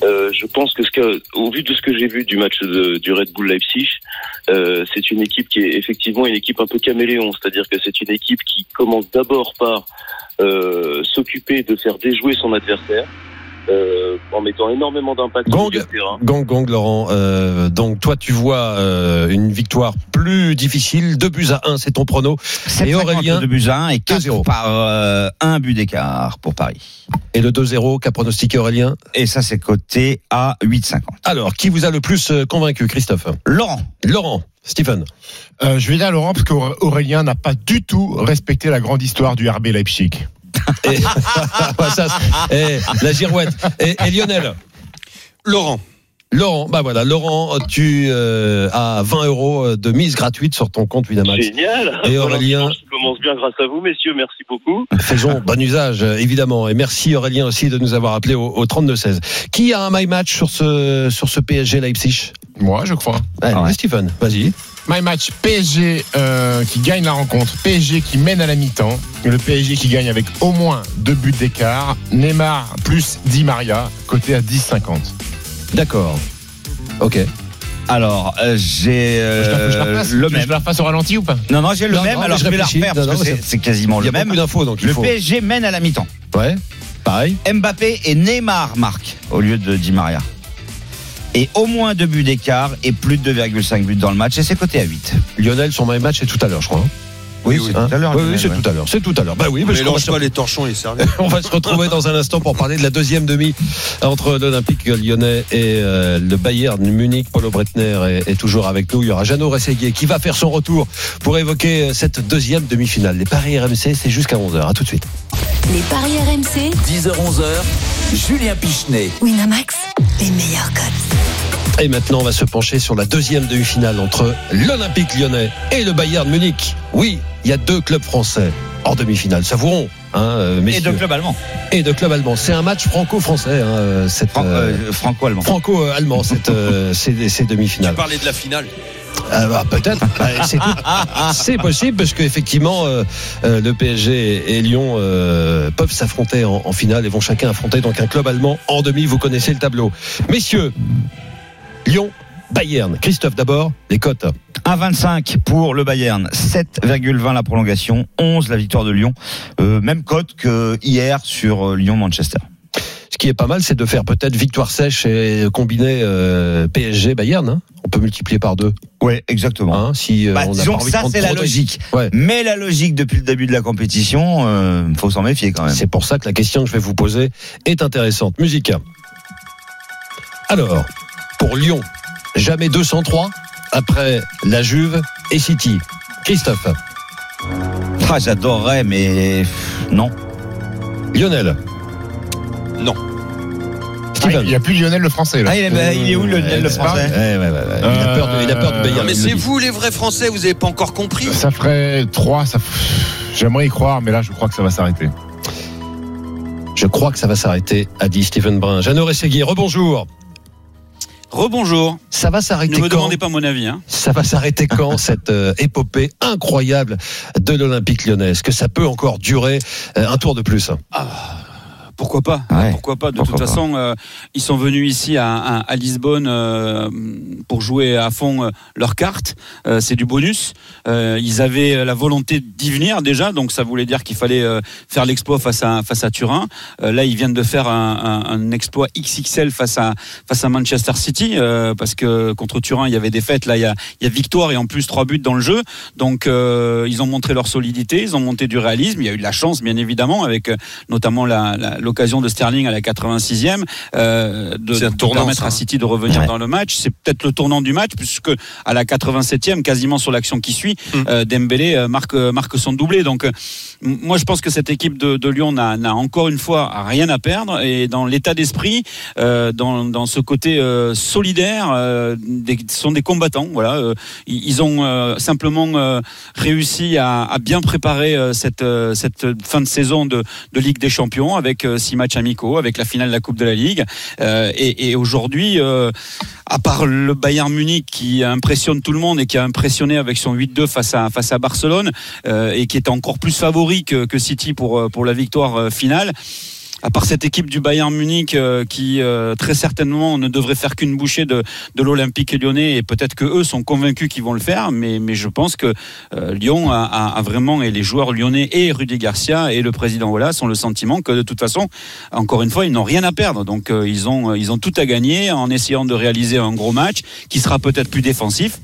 Euh, Je pense que, au vu de ce que j'ai vu du match du Red Bull Leipzig, euh, c'est une équipe qui est effectivement une équipe un peu caméléon, c'est-à-dire que c'est une équipe qui commence d'abord par euh, s'occuper de faire déjouer son adversaire euh, en mettant énormément d'impact sur Gong. le terrain. Gang, gang, Laurent. Euh, donc toi tu vois euh, une victoire plus difficile. 2 buts à 1, c'est ton prono. Et Aurélien, de buts à 1 et 4 2-0. par euh, un but d'écart pour Paris. Et le 2-0 qu'a pronostiqué Aurélien. Et ça, c'est coté à 8,50. Alors, qui vous a le plus convaincu, Christophe Laurent. Laurent, Stephen. Euh, je vais dire à Laurent parce qu'Aurélien n'a pas du tout respecté la grande histoire du RB Leipzig. Et, Ça, c'est- et la girouette. Et, et Lionel. Laurent. Laurent, bah voilà, Laurent, tu euh, as 20 euros de mise gratuite sur ton compte Winamax. Génial. Et Aurélien Je commence bien grâce à vous, messieurs. Merci beaucoup. Faisons bon usage, évidemment. Et merci Aurélien aussi de nous avoir appelé au, au 32-16. Qui a un my match sur ce, sur ce PSG Leipzig? Moi, je crois. Allez, Ah ouais. Stephen, vas-y. My match PSG euh, qui gagne la rencontre, PSG qui mène à la mi-temps, le PSG qui gagne avec au moins deux buts d'écart, Neymar plus Di Maria, côté à 10,50. D'accord. Ok. Alors, euh, j'ai euh, je la- refasse le même. Je la refasse au ralenti ou pas Non, non, j'ai le Non, même. non, alors, je je vais la refaire parce Non, que c'est c'est- c'est quasiment Il y le a même. d'infos, donc il Le faut. PSG mène à la mi-temps. Ouais. Pareil. Mbappé et Neymar marquent au lieu de Di Maria. Et au moins deux buts d'écart et plus de 2,5 buts dans le match. Et c'est coté à 8. Lionel, son my match, c'est tout à l'heure, je crois. hein. Oui, c'est Hein tout à l'heure. Oui, oui, Lionel, c'est ouais. tout à l'heure. C'est tout à l'heure. Bah oui, parce qu'on va Mélange se- pas les torchons et les serviettes. On va se retrouver dans un instant pour parler de la deuxième demi entre l'Olympique lyonnais et euh, le Bayern Munich. Paulo Breitner est, est toujours avec nous. Il y aura Jeannot Rességuier qui va faire son retour pour évoquer euh, cette deuxième demi-finale. Les paris RMC, c'est jusqu'à 11h. À tout de suite. Les paris RMC, 10h-11h, Julien Pichenet. Winamax, les meilleurs cotes. Et maintenant, on va se pencher sur la deuxième demi-finale entre l'Olympique lyonnais et le Bayern Munich. Oui, il y a deux clubs français en demi-finale. Savourons, hein, euh, Et messieurs. de club allemand. Et de club allemand. C'est un match franco-français, hein, cette, Fran- euh, euh, Franco-allemand. franco-allemand, cette, euh, ces, ces Tu demi-finales. parlais de la finale. Bah, peut-être. Bah, c'est, possible parce qu'effectivement, euh, euh, le PSG et Lyon euh, peuvent s'affronter en, en finale et vont chacun affronter donc un club allemand en demi. Vous connaissez le tableau. Messieurs, Lyon, Bayern. Christophe d'abord, les cotes. 1,25 pour le Bayern, 7,20 la prolongation, 11 la victoire de Lyon. Euh, même cote que hier sur euh, Lyon-Manchester. Ce qui est pas mal, c'est de faire peut-être victoire sèche et combiner euh, PSG-Bayern. hein. Peut multiplier par deux. Ouais, exactement. Hein, si euh, Bah, on disons que ça, c'est la logique. Ouais. Mais la logique depuis le début de la compétition, euh, faut s'en méfier quand même. C'est pour ça que la question que je vais vous poser est intéressante. Musique. Alors, pour Lyon, jamais 203 après la Juve et City. Christophe, Ah, j'adorerais, mais non. Lionel. Ah, il n'y a plus Lionel le français là. Ah, il est, bah, il est où le, Euh, le c'est pas- français Ouais, ouais, ouais, ouais. Il a peur de, il a peur du Bayern. Non, mais c'est le vous les vrais Français, vous avez pas encore compris. Ça ferait 3, ça f- j'aimerais y croire, mais là je crois que ça va s'arrêter. Je crois que ça va s'arrêter, a dit Steven Brun. Jeannot Rességuier, rebonjour. Rebonjour. Ça va Ne s'arrêter me quand demandez pas mon avis. Hein. Ça va s'arrêter quand cette euh, épopée incroyable de l'Olympique lyonnais? Est-ce que ça peut encore durer euh, un tour de plus? Pourquoi pourquoi pas Ouais. Pourquoi pas De Pourquoi toute pas. façon, euh, ils sont venus ici à, à, à Lisbonne euh, pour jouer à fond euh, leur carte. Euh, c'est du bonus. Ils avaient la volonté d'y venir déjà, donc ça voulait dire qu'il fallait faire l'exploit face à face à Turin. Là, ils viennent de faire un, un, un exploit XXL face à face à Manchester City parce que contre Turin, il y avait des fêtes. Là, il y a, il y a victoire et en plus trois buts dans le jeu. Donc, ils ont montré leur solidité, ils ont monté du réalisme. Il y a eu de la chance, bien évidemment, avec notamment la- la- l'occasion de Sterling à la 86e euh, de, de tournant, permettre ça, à hein. City de revenir Ouais. dans le match. C'est peut-être le tournant du match puisque à la 87e, quasiment sur l'action qui suit, Mm. euh, Dembélé euh, marque marque son doublé. Donc, euh, moi, je pense que cette équipe de, de Lyon n'a encore une fois rien à perdre et dans l'état d'esprit, euh, dans, dans ce côté euh, solidaire, euh, des, ce sont des combattants. Voilà, euh, ils, ils ont euh, simplement euh, réussi à, à bien préparer euh, cette euh, cette fin de saison de, de Ligue des Champions avec euh, six matchs amicaux, avec la finale de la Coupe de la Ligue. Euh, et, aujourd'hui, euh, à part le Bayern Munich qui impressionne tout le monde et qui a impressionné avec son 8-2 face à face à Barcelone euh, et qui est encore plus favori que, que City pour pour la victoire finale. À part cette équipe du Bayern Munich euh, qui euh, très certainement ne devrait faire qu'une bouchée de, de l'Olympique lyonnais et peut-être que eux sont convaincus qu'ils vont le faire, mais, mais je pense que euh, Lyon a, vraiment et les joueurs lyonnais et Rudy Garcia et le président Wallace ont le sentiment que de toute façon, encore une fois, ils n'ont rien à perdre. Donc ils ont ils ont tout à gagner en essayant de réaliser un gros match qui sera peut-être plus défensif,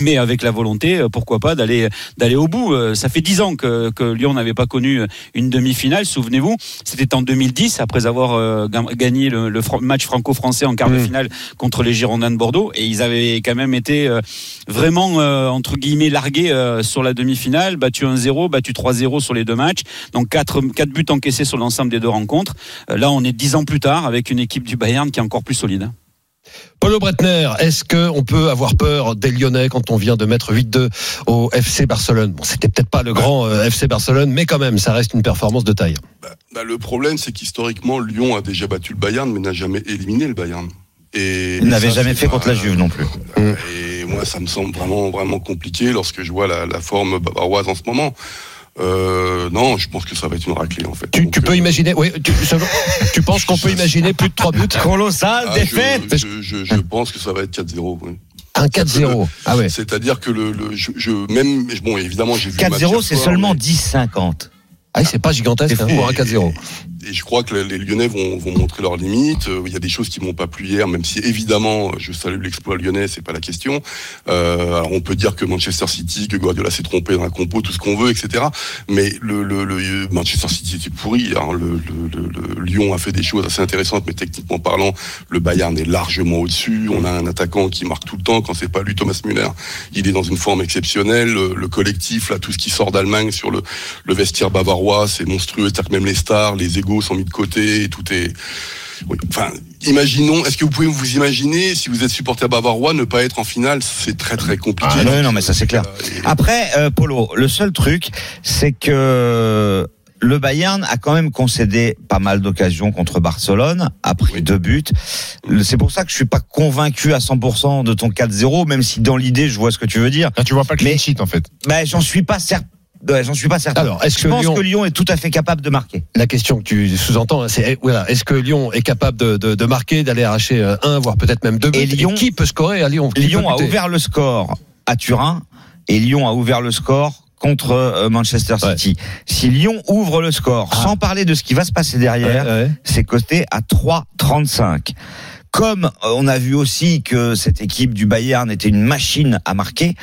mais avec la volonté, pourquoi pas, d'aller d'aller au bout. Ça fait dix ans que, que Lyon n'avait pas connu une demi-finale. Souvenez-vous, c'était en 2010 après avoir euh, ga- gagné le, match franco-français en quart de Mm. finale contre les Girondins de Bordeaux, et ils avaient quand même été euh, vraiment euh, entre guillemets largués sur la demi-finale, battu 1-0, battu 3-0 sur les deux matchs, donc quatre quatre buts encaissés sur l'ensemble des deux rencontres. Là, on est dix ans plus tard avec une équipe du Bayern qui est encore plus solide. Paulo Breitner, est-ce qu'on peut avoir peur des Lyonnais quand on vient de mettre 8-2 au FC Barcelone? Bon, c'était peut-être pas le grand euh, FC Barcelone, mais quand même, ça reste une performance de taille. Bah, le problème, c'est qu'historiquement, Lyon a déjà battu le Bayern, mais n'a jamais éliminé le Bayern. Et Il n'avait jamais fait contre la Juve non plus. Et moi, ça me semble vraiment, vraiment compliqué lorsque je vois la, la forme bavaroise en ce moment. Euh, non, je pense que ça va être une raclée en fait. Tu, peux euh, imaginer, oui, tu, penses qu'on peut imaginer plus de 3 buts Colossal ah, défaite. je, je, je, je pense que ça va être 4-0. oui. Un 4-0. Ah ouais. C'est-à-dire que le, le je, je- même bon évidemment j'ai vu le match 4-0, hier c'est seulement mais- 10-50. Ah, oui, c'est pas gigantesque C'est hein, fou. pour un 4-0. Et je crois que les Lyonnais vont, vont montrer leurs limites. Euh, Il y a des choses qui m'ont pas plu hier, même si évidemment je salue l'exploit lyonnais, c'est pas la question. Euh, alors on peut dire que Manchester City, que Guardiola s'est trompé dans la compo, tout ce qu'on veut, etc. Mais le, le, le Manchester City était pourri. hein. Le, le, Lyon a fait des choses assez intéressantes, mais techniquement parlant, le Bayern est largement au-dessus. On a un attaquant qui marque tout le temps. Quand c'est pas lui, Thomas Müller, il est dans une forme exceptionnelle. Le, le collectif, là, tout ce qui sort d'Allemagne sur le, le vestiaire bavarois, c'est monstrueux. C'est-à-dire que même les stars, les égaux sont mis de côté et tout est. Oui. Enfin, imaginons. Est-ce que vous pouvez vous imaginer si vous êtes supporter bavarois ne pas être en finale C'est très très compliqué. Ah, ouais, non, mais ça, c'est clair. Euh, Après, euh, Polo, le seul truc, c'est que le Bayern a quand même concédé pas mal d'occasions contre Barcelone, a pris Oui. deux buts. C'est pour ça que je suis pas convaincu à 100% de ton 4-0, même si dans l'idée, je vois ce que tu veux dire. Là, tu vois pas le clean Mais- sheet en fait. Ben, j'en suis pas certain. Ouais, j'en suis pas certain. Alors, est-ce je que pense Lyon- que Lyon est tout à fait capable de marquer. La question que tu sous-entends, hein, c'est eh, voilà, est-ce que Lyon est capable de, de, de marquer, d'aller arracher euh, un, voire peut-être même deux buts? Et Lyon- qui peut scorer à Lyon? Qui Lyon a ouvert le score à Turin et Lyon a ouvert le score contre euh, Manchester City. Si Lyon ouvre le score, Ah. sans parler de ce qui va se passer derrière, Ouais, ouais. c'est coté à 3,35. Comme euh, on a vu aussi que cette équipe du Bayern était une machine à marquer,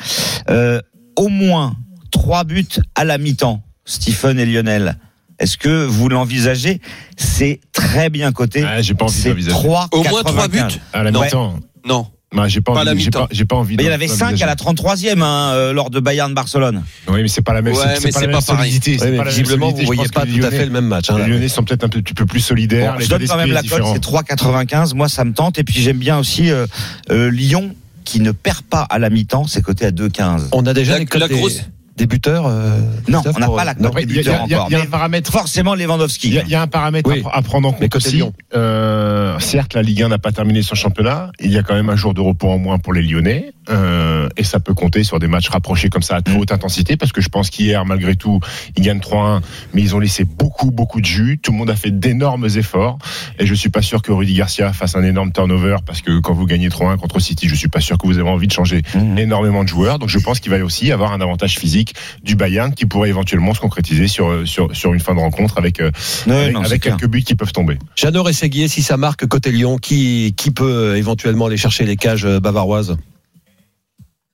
euh, au moins trois buts à la mi-temps, Stephen et Lionel. Est-ce que vous l'envisagez? C'est très bien coté. Ah, j'ai pas envie de c'est l'envisager. 3, Au moins trois buts À la mi-temps. Non. Bah, j'ai pas, la envie, j'ai mi-temps. pas, j'ai pas envie. Mais il y en avait d'envisager. 5 à la 33e hein, euh, lors de Bayern Barcelone. Oui, mais c'est pas la même. Ouais, c'est pas c'est la même pas pareil. mais pas la visiblement, vous voyez pas tout à fait le même match. hein, Les. Lyonnais sont peut-être un petit peu plus solidaires. Bon, je donne quand même la cote, c'est 3,95. Moi, ça me tente. Et puis j'aime bien aussi euh, euh, Lyon qui ne perd pas à la mi-temps, c'est coté à 2,15. On a déjà La- la des, grosse- des buteurs. euh, Non, on n'a pas la cote des Il y a- il y a- buteurs il y a- encore. il y a un paramètre. Forcément Lewandowski. Il y, a, il y a un paramètre Oui. à, pr- à prendre en compte côté aussi. Lyon. Euh, euh, certes, la Ligue 1 n'a pas terminé son championnat. Il y a quand même un jour de repos en moins pour les Lyonnais. Euh, et ça peut compter sur des matchs rapprochés comme ça à très haute intensité. Parce que je pense qu'hier, malgré tout, ils gagnent 3-1. Mais ils ont laissé beaucoup, beaucoup de jus. Tout le monde a fait d'énormes efforts. Et je suis pas sûr que Rudy Garcia fasse un énorme turnover. Parce que quand vous gagnez 3-1 contre City, je suis pas sûr que vous avez envie de changer énormément de joueurs. Donc je pense qu'il va aussi avoir un avantage physique du Bayern qui pourrait éventuellement se concrétiser sur, sur, sur une fin de rencontre avec, euh, Ouais, avec, non, clair. quelques buts qui peuvent tomber. Jeannot Rességuier, si ça marque côté Lyon, qui, qui peut éventuellement aller chercher les cages euh, bavaroises?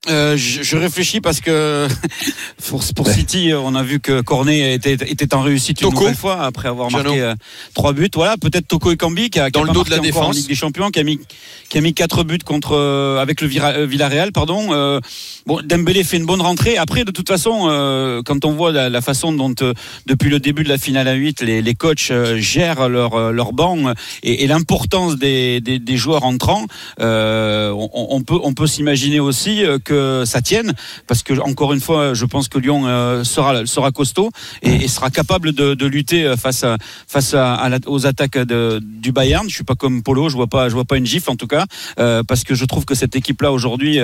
Euh, je, je réfléchis parce que pour, pour City, euh, on a vu que Cornet était, était en réussite une nouvelle fois après avoir marqué euh, trois buts. Voilà, peut-être Toko Ekambi qui a, qui Dans a le dos de la en défense. Ligue des Champions, qui a mis qui a mis quatre buts contre euh, avec le Vira- Villarreal, pardon. Bon, Dembélé fait une bonne rentrée. Après, de toute façon, quand on voit la, la façon dont depuis le début de la finale à 8 les, les coachs gèrent leur leur banc et, et l'importance des, des, des joueurs entrants, euh, on, on peut on peut s'imaginer aussi euh, ça tienne parce que encore une fois, je pense que Lyon euh, sera sera costaud et, sera capable de, lutter euh, face face aux attaques du Bayern. Je suis pas comme Polo, je vois pas je vois pas une gifle en tout cas euh, parce que je trouve que cette équipe là aujourd'hui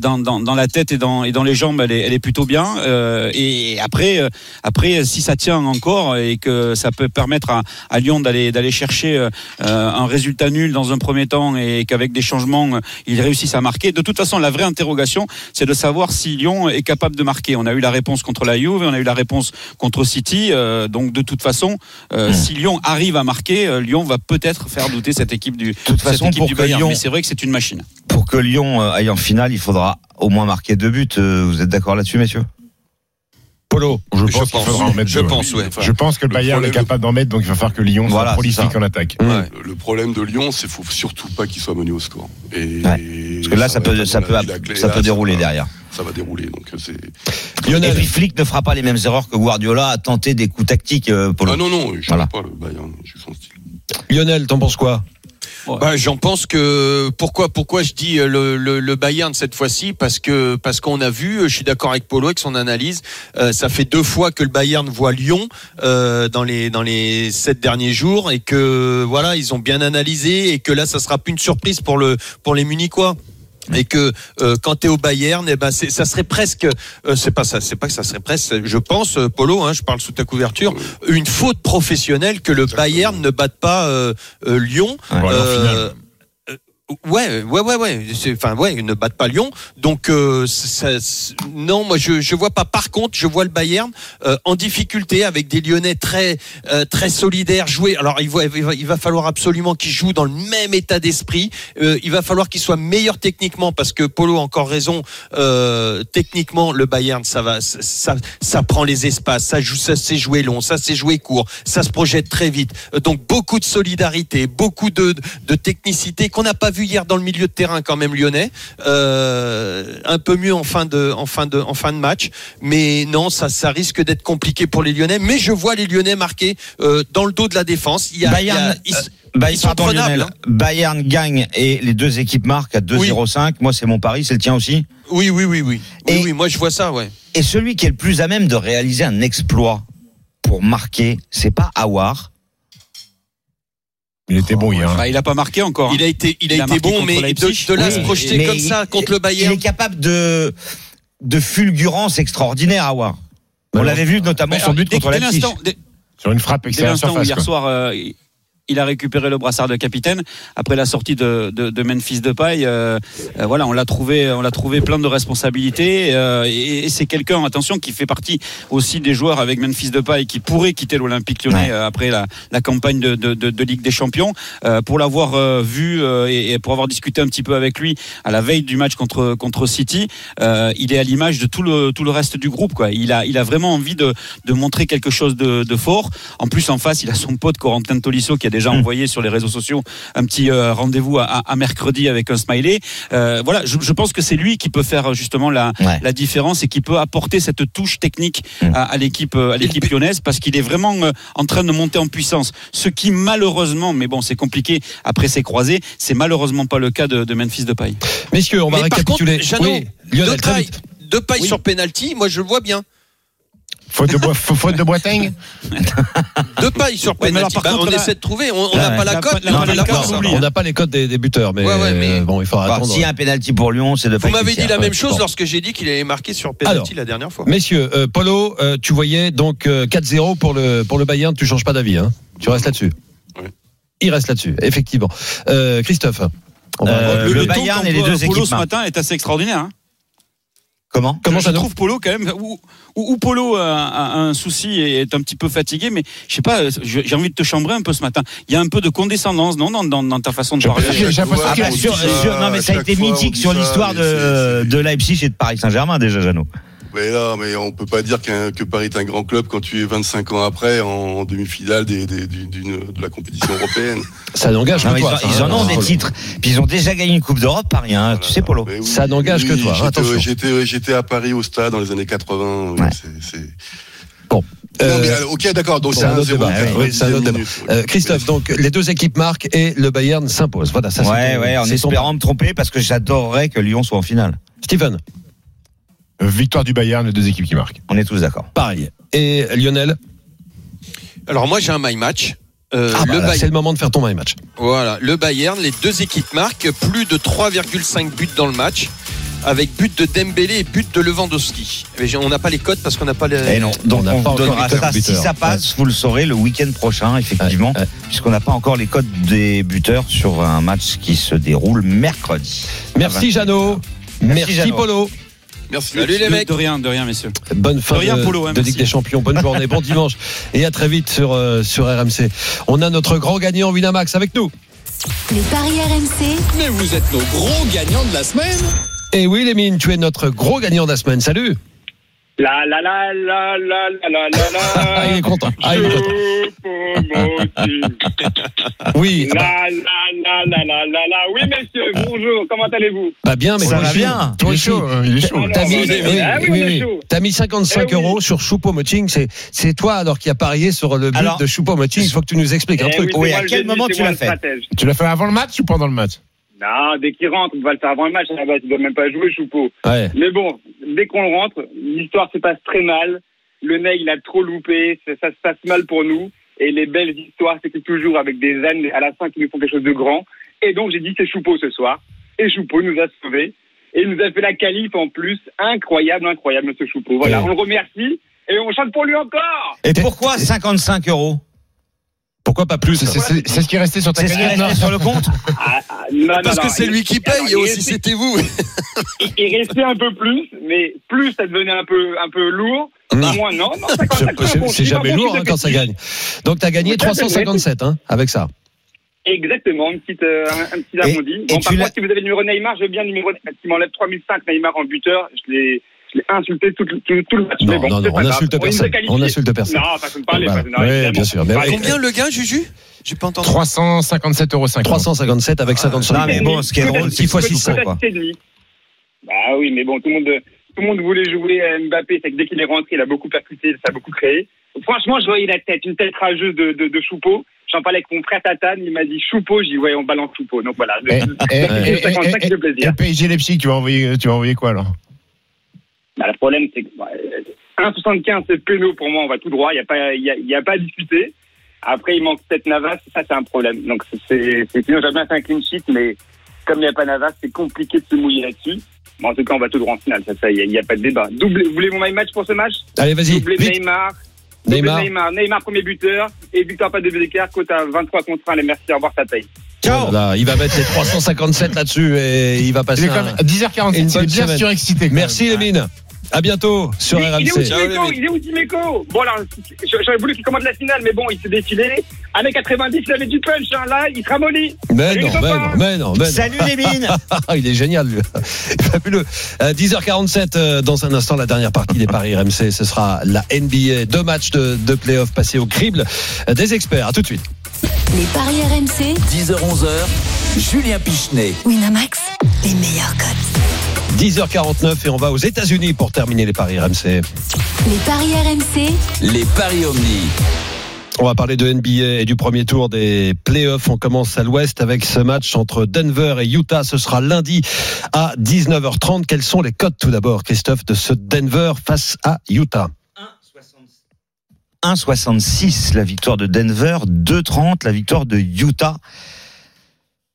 dans, dans, la tête et dans dans les jambes elle est, plutôt bien et après après si ça tient encore et que ça peut permettre à, à Lyon d'aller d'aller chercher un résultat nul dans un premier temps et qu'avec des changements ils réussissent à marquer. De toute façon, la vraie interrogation, c'est de savoir si Lyon est capable de marquer. On a eu la réponse contre la Juve, on a eu la réponse contre City. euh, donc de toute façon, euh, si Lyon arrive à marquer, euh, Lyon va peut-être faire douter cette équipe du, toute façon, équipe pour du Bayern. Lyon- Mais c'est vrai que c'est une machine. Pour que Lyon aille en finale, il faudra au moins marquer deux buts. Vous êtes d'accord là-dessus, messieurs? Polo Je Je pense qu'il pense, faudra en mettre je deux. pense, ouais. Je pense que le Bayern est capable d'en mettre, donc il va falloir que Lyon soit Voilà, prolifique en attaque. Ouais. Le, le problème de Lyon, c'est qu'il faut surtout pas qu'il soit mené au score. Et Parce que là, ça, peut, ça peut, clé. ça Là, peut dérouler va- derrière. Ça va dérouler. Donc c'est. Et Lionel, puis Flick ne fera pas les mêmes erreurs que Guardiola a tenté des coups tactiques, euh, Polo. Ah non non, je Voilà. ne pas le Bayern. J'ai son style. Lionel, t'en penses quoi? Bah, j'en pense que pourquoi pourquoi je dis euh, le, le, Bayern cette fois-ci? Parce que parce qu'on a vu, euh, je suis d'accord avec Polo avec son analyse, euh, ça fait deux fois que le Bayern voit Lyon dans les dans les sept derniers jours et que voilà ils ont bien analysé et que là ça sera plus une surprise pour le pour les Munichois. Et que euh, quand tu es au Bayern, eh ben c'est- ça serait presque, euh, c'est pas ça, c'est pas que ça serait presque, je pense, euh, Polo, hein, je parle sous ta couverture, une faute professionnelle que le Bayern ne batte pas euh, euh, Lyon alors, Euh, finale. euh, Ouais, ouais, ouais, ouais. C'est- Enfin, ouais, ils ne battent pas Lyon. Donc, euh, ça- non, moi, je je vois pas. Par contre, je vois le Bayern euh, en difficulté avec des Lyonnais très euh, très solidaires. Jouer. Alors, il va, il va, falloir absolument qu'ils jouent dans le même état d'esprit. Euh, il va falloir qu'ils soient meilleurs techniquement parce que Polo a encore raison. Euh, techniquement, le Bayern, ça va, ça, ça, prend les espaces. Ça joue, ça sait jouer long, ça sait jouer court, ça se projette très vite. Euh, Donc, beaucoup de solidarité, beaucoup de de technicité qu'on n'a pas vu hier dans le milieu de terrain quand même lyonnais. Euh, un peu mieux en fin de en fin de en fin de match, mais non, ça ça risque d'être compliqué pour les Lyonnais. Mais je vois les Lyonnais marquer euh, dans le dos de la défense. Il y a, Bayern, il y a- ils- euh, Bayern, ils sont pardon, prenables, Lionel. Bayern gagne et les deux équipes marquent à 2-0-5. Moi, c'est mon pari, c'est le tien aussi. oui, oui, oui, oui, oui, Et- oui. Moi, je vois ça, ouais. Et celui qui est le plus à même de réaliser un exploit pour marquer, c'est pas Awar. Il était bon hier. Bah, il a pas marqué encore. hein. Il a été, il a, Il a été bon, mais de, de là Oui, se projeter mais comme il- ça contre le Il Bayern. est capable de, de fulgurance extraordinaire, Awar. On Alors, l'avait vu notamment Mais son but dès- contre dès l'instant- dès- Sur une frappe Dès extérieure l'instant où surface. hier soir, euh, il a récupéré le brassard de capitaine après la sortie de, de, de Memphis Depay. Euh, euh, voilà, on l'a trouvé, on l'a trouvé plein de responsabilités. euh, et, et c'est quelqu'un, attention, qui fait partie aussi des joueurs avec Memphis Depay qui pourrait quitter l'Olympique Lyonnais Ouais. euh, après la, la campagne de, de, de, Ligue des Champions. Euh, pour l'avoir euh, vu euh, et, et pour avoir discuté un petit peu avec lui à la veille du match contre contre City, euh, il est à l'image de tout le tout le reste du groupe. Quoi. Il a il a vraiment envie de de montrer quelque chose de, de fort. En plus, en face, il a son pote Corentin Tolisso qui a déjà envoyé sur les réseaux sociaux un petit euh, rendez-vous à, à mercredi avec un smiley. Euh, voilà, je, je pense que c'est lui qui peut faire justement la, Ouais. la différence et qui peut apporter cette touche technique Mm. à, à l'équipe euh, à l'équipe lyonnaise parce qu'il est vraiment euh, en train de monter en puissance. Ce qui malheureusement, mais bon, c'est compliqué après ses croisés, c'est malheureusement pas le cas de, de Memphis Depay. Messieurs, on va Mais par récapituler. contre, Jeannot, oui, Lionel, pailles Oui. sur penalty. Moi, je le vois bien. Faute de, Boi- faute de Boiteng De paille sur Ouais, penalty. par Bah, contre, on là- essaie de trouver. On n'a pas la cote. on n'a pas les codes des, des buteurs, mais Ouais, ouais, mais- euh, bon, il faudra Bah, attendre. S'il y a un penalty pour Lyon, c'est de Vous m'avez dit la même chose lorsque j'ai dit qu'il avait marqué sur penalty la dernière fois. Messieurs, euh, Polo, euh, tu voyais donc euh, 4-0 pour le pour le Bayern. Tu changes pas d'avis, hein Tu restes là-dessus. Oui. Il reste là-dessus, effectivement. Euh, Christophe. Euh, le, Bayern et les deux Polo équipes ce matin est assez extraordinaire. Comment Comment je ça trouve Polo quand même où, où- où Polo a, a un souci et est un petit peu fatigué, mais je sais pas, j'ai envie de te chambrer un peu ce matin. Il y a un peu de condescendance, non, dans, dans, dans ta façon de parler? j'ai l'impression sur- non mais ça a été mythique sur l'histoire de, de Leipzig et de Paris Saint-Germain déjà, Jeannot. Mais là, mais on peut pas dire que Paris est un grand club quand tu es 25 ans après en demi-finale des, des- de la compétition européenne. Ça n'engage que toi. ils, en, ils en ont hein, des titres. Puis ils ont déjà gagné une Coupe d'Europe, Paris, hein, tu sais, Polo. Oui, Ça n'engage que oui, toi, hein, j'étais- attention. J'étais, j'étais à Paris au stade dans les années 80. oui, Ouais. c'est- c'est- Bon. Non, Euh, mais, ok, d'accord. Donc c'est un autre 0 débat. Oui, c'est un autre débat. euh, Christophe, donc les deux équipes marquent et le Bayern s'impose. Voilà, ça Ouais, ouais, en espérant me tromper parce que j'adorerais que Lyon soit en finale. Stephen, Victoire du Bayern, les deux équipes qui marquent. On est tous d'accord. pareil. Et Lionel Alors moi j'ai un my match. Euh, ah bah le là, Bayern- c'est le moment de faire ton my match. Voilà, le Bayern, les deux équipes marquent plus de 3,5 buts dans le match, avec but de Dembélé et but de Lewandowski. Mais on n'a pas les codes parce qu'on n'a pas les. Et Eh non, donc On pas donnera ça. Si ça passe, vous le saurez le week-end prochain, effectivement, Ouais, ouais. puisqu'on n'a pas encore les codes des buteurs sur un match qui se déroule mercredi. Merci Jeannot. Merci, Merci, Jeannot. Polo. Merci. Salut les de, mecs. de rien, de rien, messieurs. Bonne fin De rien, de, Polo, hein, de Ligue des Champions. Bonne journée, bon dimanche. Et à très vite sur, euh, sur RMC. On a notre grand gagnant Winamax avec nous. Les paris RMC, Mais vous êtes nos gros gagnants de la semaine. Et oui, Lémine, tu es notre gros gagnant de la semaine. Salut. La la la la la la la la il est content. Ah, il est content. oui. La la la la la la la. Oui, messieurs, bonjour, comment allez-vous Bah bien, mais ça va bien. Toi, il est chaud. Il est chaud. T'as mis, oui, oui, mis 55 euros sur Choupo Moting. C'est toi, alors, qui a parié sur le but de Choupo Moting. Il faut que tu nous expliques un truc. Oui, à quel moment tu l'as fait Tu l'as fait avant le match ou pendant le match non, dès qu'il rentre, on va le faire avant le match. À la base, il doit même pas jouer, Choupo. Ouais. Mais bon, dès qu'on rentre, l'histoire se passe très mal. Le nez, il a trop loupé. Ça, ça se passe mal pour nous. Et les belles histoires, que toujours avec des ânes à la fin qui nous font quelque chose de grand. Et donc, j'ai dit c'est Choupeau ce soir. Et Choupeau nous a sauvés. Et il nous a fait la qualif en plus. Incroyable, incroyable, ce Choupeau. Voilà, on le remercie. Et on chante pour lui encore. Et pourquoi 55 euros? Pourquoi pas plus C'est ce qui est resté sur ta cagnotte, non le compte Ah, ah, non, non, Parce non, que c'est lui qui paye et aussi restait- c'était vous. il- restait un peu plus, mais plus ça devenait un peu, un peu lourd. Mmh. Moins non, non, 55 C'est- jamais lourd hein, quand ça gagne. Donc tu as gagné Ouais, ça, c'est 357 hein, avec ça. Exactement, une petite, euh, un, un petit Et- arrondi. Bon, par contre, si vous avez le numéro Neymar, je veux bien le numéro qui m'enlève 3005 Neymar en buteur. Je l'ai, je l'ai insulté tout, tout, tout le match. Non, bon, non, non, on insulte personne. On insulte personne. Non, façon de parler. Voilà. pas- non, Ouais, bien sûr. Mais ouais, Combien le gain, Juju J'ai pas entendu. 357,50 euros. 357 avec 55 Non, mais bon, ce qui est drôle, c'est Six fois Peut-être 600 peut-être c'est demi. Bah oui, mais bon, tout le monde, tout le monde voulait jouer à Mbappé. C'est que dès qu'il est rentré, il a beaucoup percuté, ça a beaucoup créé. Franchement, je voyais la tête, une tête rageuse de, de, de Choupeau. J'en parlais avec mon frère Tatane, il m'a dit Choupeau, j'ai dit ouais, on balance Choupeau. Donc voilà. Et, et, et, et, 55, et, c'est et, plaisir. et PSG Leipzig, tu vas envoyer, tu vas envoyer quoi alors Bah, le problème, c'est que bah, euh, 1,75 c'est péno pour moi, on va tout droit, il n'y a, pas- y a, il y a pas à discuter. Après, il manque peut-être Navas, ça c'est un problème. Donc c'est c'est- sinon j'aimerais bien faire un clean sheet, mais comme il n'y a pas Navas, c'est compliqué de se mouiller là-dessus. Mais en tout cas, on va tout droit en finale, ça, ça, il n'y a, a pas de débat. Doublé, vous voulez mon my match pour ce match? Allez, vas-y, Doublé. Neymar. Neymar. Neymar. Neymar, premier buteur. Et victoire pas de but d'écart, cote à 23 contre 1. Allez, merci, au revoir, ça paye. Ciao là, il va mettre les 357 là-dessus et il va Il passer est quand un... même à 10h47, une il est bien surexcité. Merci. Lémine. À bientôt sur il, il est où RMC. Dimeco? Les Il est où Dimeco? Bon, alors, j'aurais voulu qu'il commande la finale, mais bon, il s'est défilé. Années 90, il avait du punch, hein, là, il sera molli. Mais non, mais non, mais non. Salut les mines il est génial, lui. Fabuleux. Euh, 10h47, euh, dans un instant, la dernière partie des Paris RMC. Ce sera la NBA. Deux matchs de, de playoff passés au crible euh, des experts. À tout de suite. Les paris RMC, 10h-11h, Julien Pichenet. Winamax, les meilleurs cotes. 10h49 et on va aux États-Unis pour terminer les Paris RMC. Les paris RMC, Les Paris Omni. On va parler de NBA et du premier tour des playoffs. On commence à l'ouest avec ce match entre Denver et Utah. Ce sera lundi à 19h30. Quels sont les cotes tout d'abord, Christophe, de ce Denver face à Utah? 1,66 la victoire de Denver, 2,30 la victoire de Utah.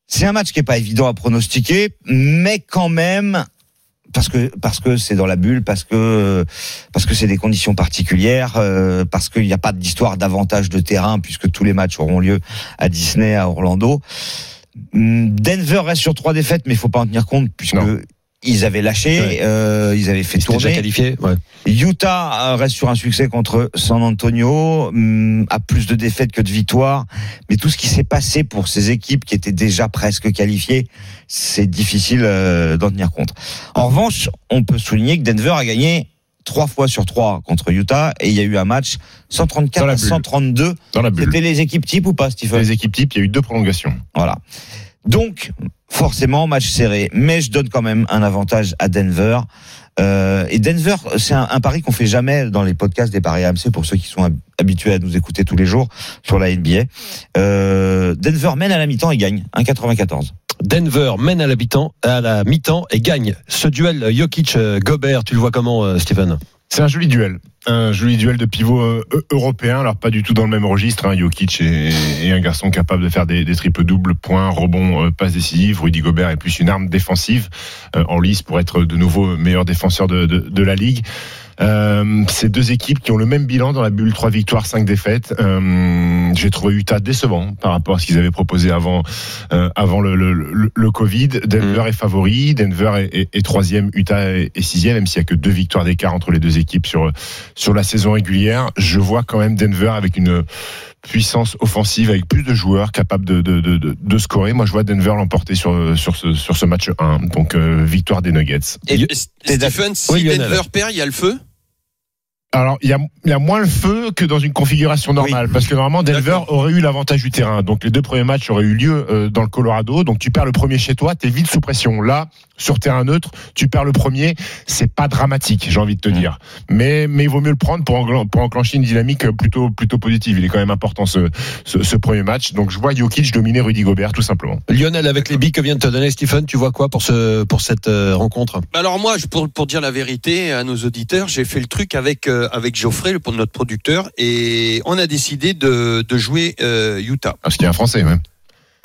C'est un match qui est pas évident à pronostiquer, mais quand même parce que parce que c'est dans la bulle, parce que parce que c'est des conditions particulières, euh, parce qu'il n'y a pas d'histoire d'avantage de terrain puisque tous les matchs auront lieu à Disney, à Orlando. Denver reste sur trois défaites, mais il faut pas en tenir compte puisque. Ils avaient lâché, Ouais. euh, ils avaient fait déjà tourner. qualifié. Ouais. Utah euh, reste sur un succès contre San Antonio, hum, a plus de défaites que de victoires, mais tout ce qui s'est passé pour ces équipes qui étaient déjà presque qualifiées, c'est difficile euh, d'en tenir compte. En revanche, on peut souligner que Denver a gagné trois fois sur trois contre Utah et il y a eu un match 134 Dans la à bulle. 132. Dans la bulle. C'était les équipes types ou pas, Stephen? Les équipes types, il y a eu deux prolongations. voilà. Donc, forcément, match serré. Mais je donne quand même un avantage à Denver. Euh, et Denver, c'est un, pari qu'on fait jamais dans les podcasts des paris AMC pour ceux qui sont hab- habitués à nous écouter tous les jours sur la NBA. Euh, Denver mène à la mi-temps et gagne 1,94. Denver mène à à la mi-temps et gagne. Ce duel Jokic-Gobert, tu le vois comment, euh, Stephen C'est un joli duel. Un joli duel de pivot euh, eu- européen, alors pas du tout dans le même registre. Hein. Jokic est, un garçon capable de faire des, triples doubles, points, rebonds, euh, passes décisives. Rudy Gobert est plus une arme défensive euh, en lice pour être de nouveau meilleur défenseur de la ligue. Euh, ces deux équipes qui ont le même bilan dans la bulle, trois victoires, cinq défaites. Euh, J'ai trouvé Utah décevant par rapport à ce qu'ils avaient proposé avant, euh, avant le, le, le, le Covid. Denver est favori, Denver est, est- est troisième, Utah est, est sixième, même s'il y a que deux victoires d'écart entre les deux équipes sur sur la saison régulière. Je vois quand même Denver avec une puissance offensive, avec plus de joueurs capables de, de, de, de, de scorer. Moi, je vois Denver l'emporter sur, sur, ce, sur ce match 1. Donc, euh, victoire des Nuggets. Et- Et Stephen, si Oui. Denver perd, il y a le feu? Alors, il y a, il y a moins le feu que dans une configuration normale, parce que normalement, Denver aurait eu l'avantage du terrain. Donc, les deux premiers matchs auraient eu lieu euh, dans le Colorado. Donc, tu perds le premier chez toi, t'es vite sous pression. Là, sur terrain neutre, tu perds le premier, c'est pas dramatique, j'ai envie de te dire. Mais, mais il vaut mieux le prendre pour, pour enclencher une dynamique plutôt, plutôt positive. Il est quand même important ce, ce, ce premier match. Donc, je vois Jokic dominer Rudy Gobert, tout simplement. Lionel, avec les billes que vient de te donner Stephen, tu vois quoi pour, ce, pour cette euh, rencontre? Alors moi, pour, pour dire la vérité à nos auditeurs, j'ai fait le truc avec euh, avec Geoffrey, le- notre producteur, et on a décidé de, de jouer euh, Utah. Parce qu'il y a un Français, même.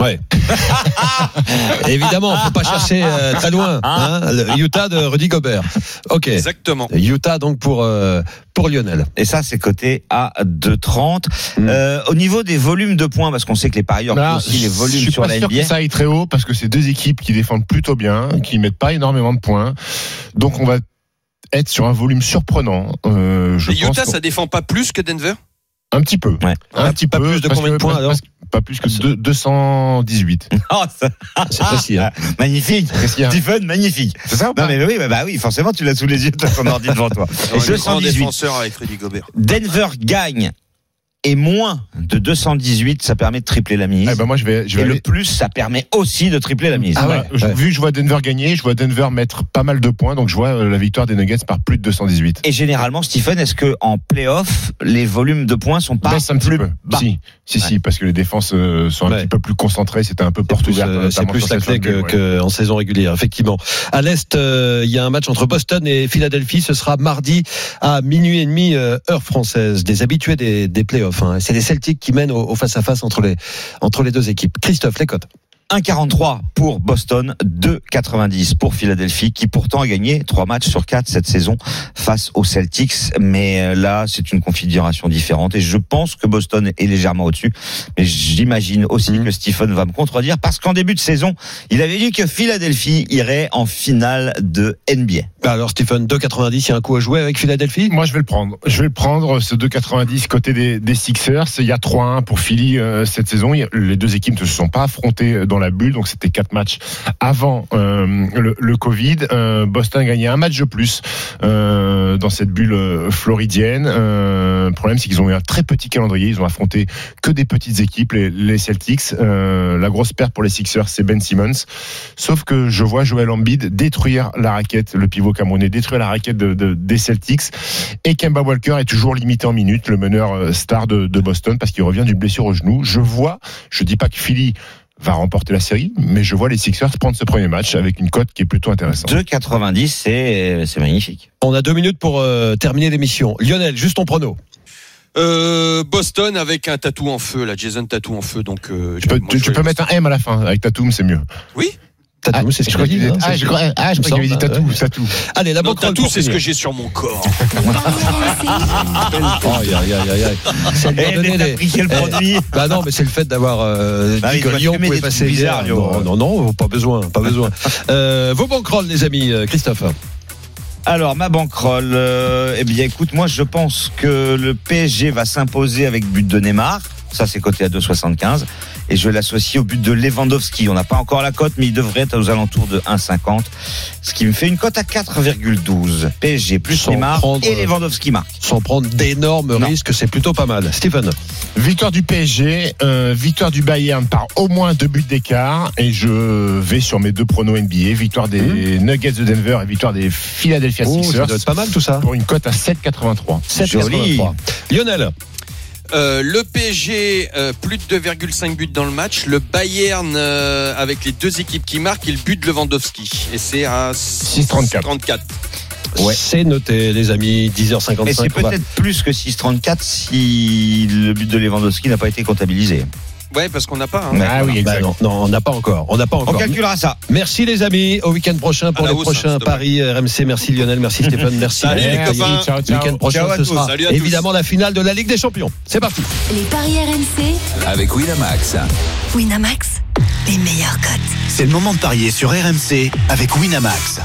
Ouais. Évidemment, faut pas chercher euh, très loin. Hein, le Utah de Rudy Gobert. Ok. Exactement. Utah donc pour euh, pour Lionel. Et ça, c'est coté à 2,30. Mm. Euh, au niveau des volumes de points, parce qu'on sait que les parieurs Là, ont aussi les je volumes suis sur pas la sûr NBA. que ça aille très haut parce que c'est deux équipes qui défendent plutôt bien, qui mettent pas énormément de points. Donc on va être sur un volume surprenant. Euh, je Et Utah, ça défend pas plus que Denver? Un petit peu. Ouais. Un, petit pas peu. plus de combien de points, alors? Pas plus que deux- 218. Oh, ça- C'est précis. Hein. magnifique. Qu'est-ce qu'il y a Stephen, magnifique. C'est ça ou Non pas mais oui, bah, bah oui, forcément tu l'as sous les yeux, tu as ton ordi devant toi. Un grand 218. défenseur avec Rudy Gobert. Denver gagne et moins de 218, ça permet de tripler la mise. Eh ben moi je vais, je vais et le plus, ça permet aussi de tripler la mise. Ah ouais. Je- Vu que je vois Denver gagner, je vois Denver mettre pas mal de points, donc je vois euh, la victoire des Nuggets par plus de 218. Et généralement, Stephen, est-ce que en playoff, les volumes de points sont pas Baisse un petit plus peu. bas? Si, si, si, parce que les défenses euh, sont un Ouais. petit peu plus concentrées. C'était un peu porte ouverte. euh, c'est plus sur cette lacté fin de que, bulle, ouais. que en saison régulière, effectivement. À l'est, euh, il y a un match entre Boston et Philadelphie. Ce sera mardi à minuit et demi euh, heure française. Des habitués des, des playoffs. C'est les Celtics qui mènent au, face-à-face entre les entre les deux équipes. Christophe, les cotes. 1,43 pour Boston, 2,90 pour Philadelphie, qui pourtant a gagné 3 matchs sur 4 cette saison face aux Celtics. Mais euh, là, c'est une configuration différente et je pense que Boston est légèrement au-dessus. Mais j'imagine aussi Mhm. que Stephen va me contredire parce qu'en début de saison, il avait dit que Philadelphie irait en finale de NBA. Bah alors Stephen, 2,90, il y a un coup à jouer avec Philadelphie? Moi, je vais le prendre. Je vais le prendre, ce 2,90 côté des, des Sixers. Il y a 3-1 pour Philly euh, cette saison. Les deux équipes ne se sont pas affrontées dans la bulle, donc c'était quatre matchs avant euh, le, Covid. Euh, Boston gagné un match de plus euh, dans cette bulle euh, floridienne. Le problème, c'est qu'ils ont eu un très petit calendrier. Ils ont affronté que des petites équipes, les, Celtics. La grosse perte pour les Sixers, c'est Ben Simmons. Sauf que je vois Joel Embiid détruire la raquette, le pivot camerounais détruire la raquette de, de- des Celtics. Et Kemba Walker est toujours limité en minutes, le meneur star de, de Boston, parce qu'il revient d'une blessure au genou. Je vois, je dis pas que Philly va remporter la série, mais je vois les Sixers prendre ce premier match avec une cote qui est plutôt intéressante. 2,90, c'est c'est magnifique. On a deux minutes pour euh, terminer l'émission. Lionel, juste ton prono. Euh, Boston avec un tatou en feu, là, Jason tatou en feu. Donc, euh, Tu peux, moi, tu, je tu vais- peux mettre un M à la fin. Avec Tatum, c'est mieux. Oui. Tatou, c'est ce je qu'il crois a dit. qu'il hein, disait- ah, c'est- je crois ah, je crois qu'il avait dit Tatou. ouais. Tatou. Allez, la Non, banquerolle tatou, c'est ce que j'ai sur mon corps. Aïe, aïe, aïe, aïe. C'est quel Eh, produit Bah non, mais c'est le fait d'avoir euh, Bah dit que Lyon pouvait des passer. Non, non, non, pas besoin, pas besoin. Euh, vos banquerolles, les amis, euh, Christophe. Alors, ma banquerolle, euh, eh bien, écoute, moi, je pense que le PSG va s'imposer avec but de Neymar. Ça, c'est coté à 2,75. Et je l'associe au but de Lewandowski. On n'a pas encore la cote, mais il devrait être aux alentours de 1,50. Ce qui me fait une cote à 4,12. PSG plus Sans Neymar prendre- et Lewandowski marque. Sans prendre d'énormes risques, c'est plutôt pas mal. Stephen. Victoire du PSG, euh, victoire du Bayern par au moins deux buts d'écart. Et je vais sur mes deux pronos NBA. Victoire des Nuggets de Denver et victoire des Philadelphia Oh, ça Sixers. doit être pas mal tout ça. Pour une cote à 7,83. 7,83. Lionel. Euh, le PSG, euh, plus de 2,5 buts dans le match. Le Bayern, euh, avec les deux équipes qui marquent, il but de Lewandowski. Et c'est à 6,34. 34. Ouais. C'est noté, les amis. 10h55. Mais c'est peut-être plus que 6,34 si le but de Lewandowski n'a pas été comptabilisé. Ouais, parce qu'on n'a pas. hein. Ah oui, Bah non, non, on n'a pas encore. On n'a pas On encore. calculera ça. Merci les amis. Au week-end prochain pour les hausse, prochains hein, plaît. Paris RMC. Merci Lionel, merci Stéphane, merci. Salut, les Merci. copains. Ciao, ciao. Week-end prochain, Ciao à ce tous. sera Salut à tous. évidemment la finale de la Ligue des Champions. C'est parti. Les paris RMC, Avec Winamax. Winamax, les meilleurs cotes. C'est le moment de parier sur RMC avec Winamax.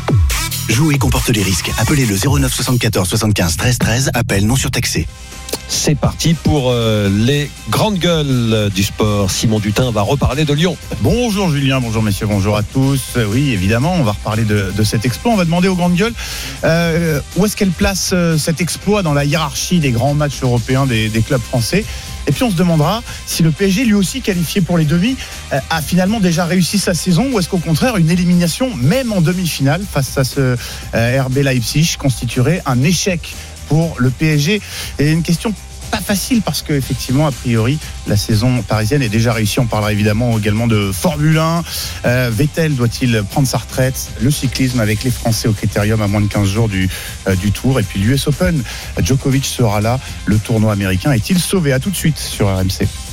Jouer comporte les risques. Appelez le 09 74 75 13 13. Appel non surtaxé. C'est parti pour euh, les grandes gueules du sport. Simon Dutin va reparler de Lyon. Bonjour Julien, bonjour messieurs, bonjour à tous. Euh, Oui, évidemment, on va reparler de, cet exploit. On va demander aux grandes gueules euh, où est-ce qu'elle place cet exploit dans la hiérarchie des grands matchs européens des, clubs français? Et puis on se demandera si le PSG, lui aussi qualifié pour les demi, a finalement déjà réussi sa saison ou est-ce qu'au contraire une élimination, même en demi-finale, face à ce RB Leipzig, constituerait un échec pour le PSG. Et une question pas facile parce que effectivement a priori la saison parisienne est déjà réussie. On parlera évidemment également de Formule 1. Euh, Vettel doit-il prendre sa retraite? Le cyclisme avec les Français au critérium à moins de 15 jours du, euh, du Tour et puis l'US Open. Djokovic sera là. Le tournoi américain est-il sauvé? À tout de suite sur RMC.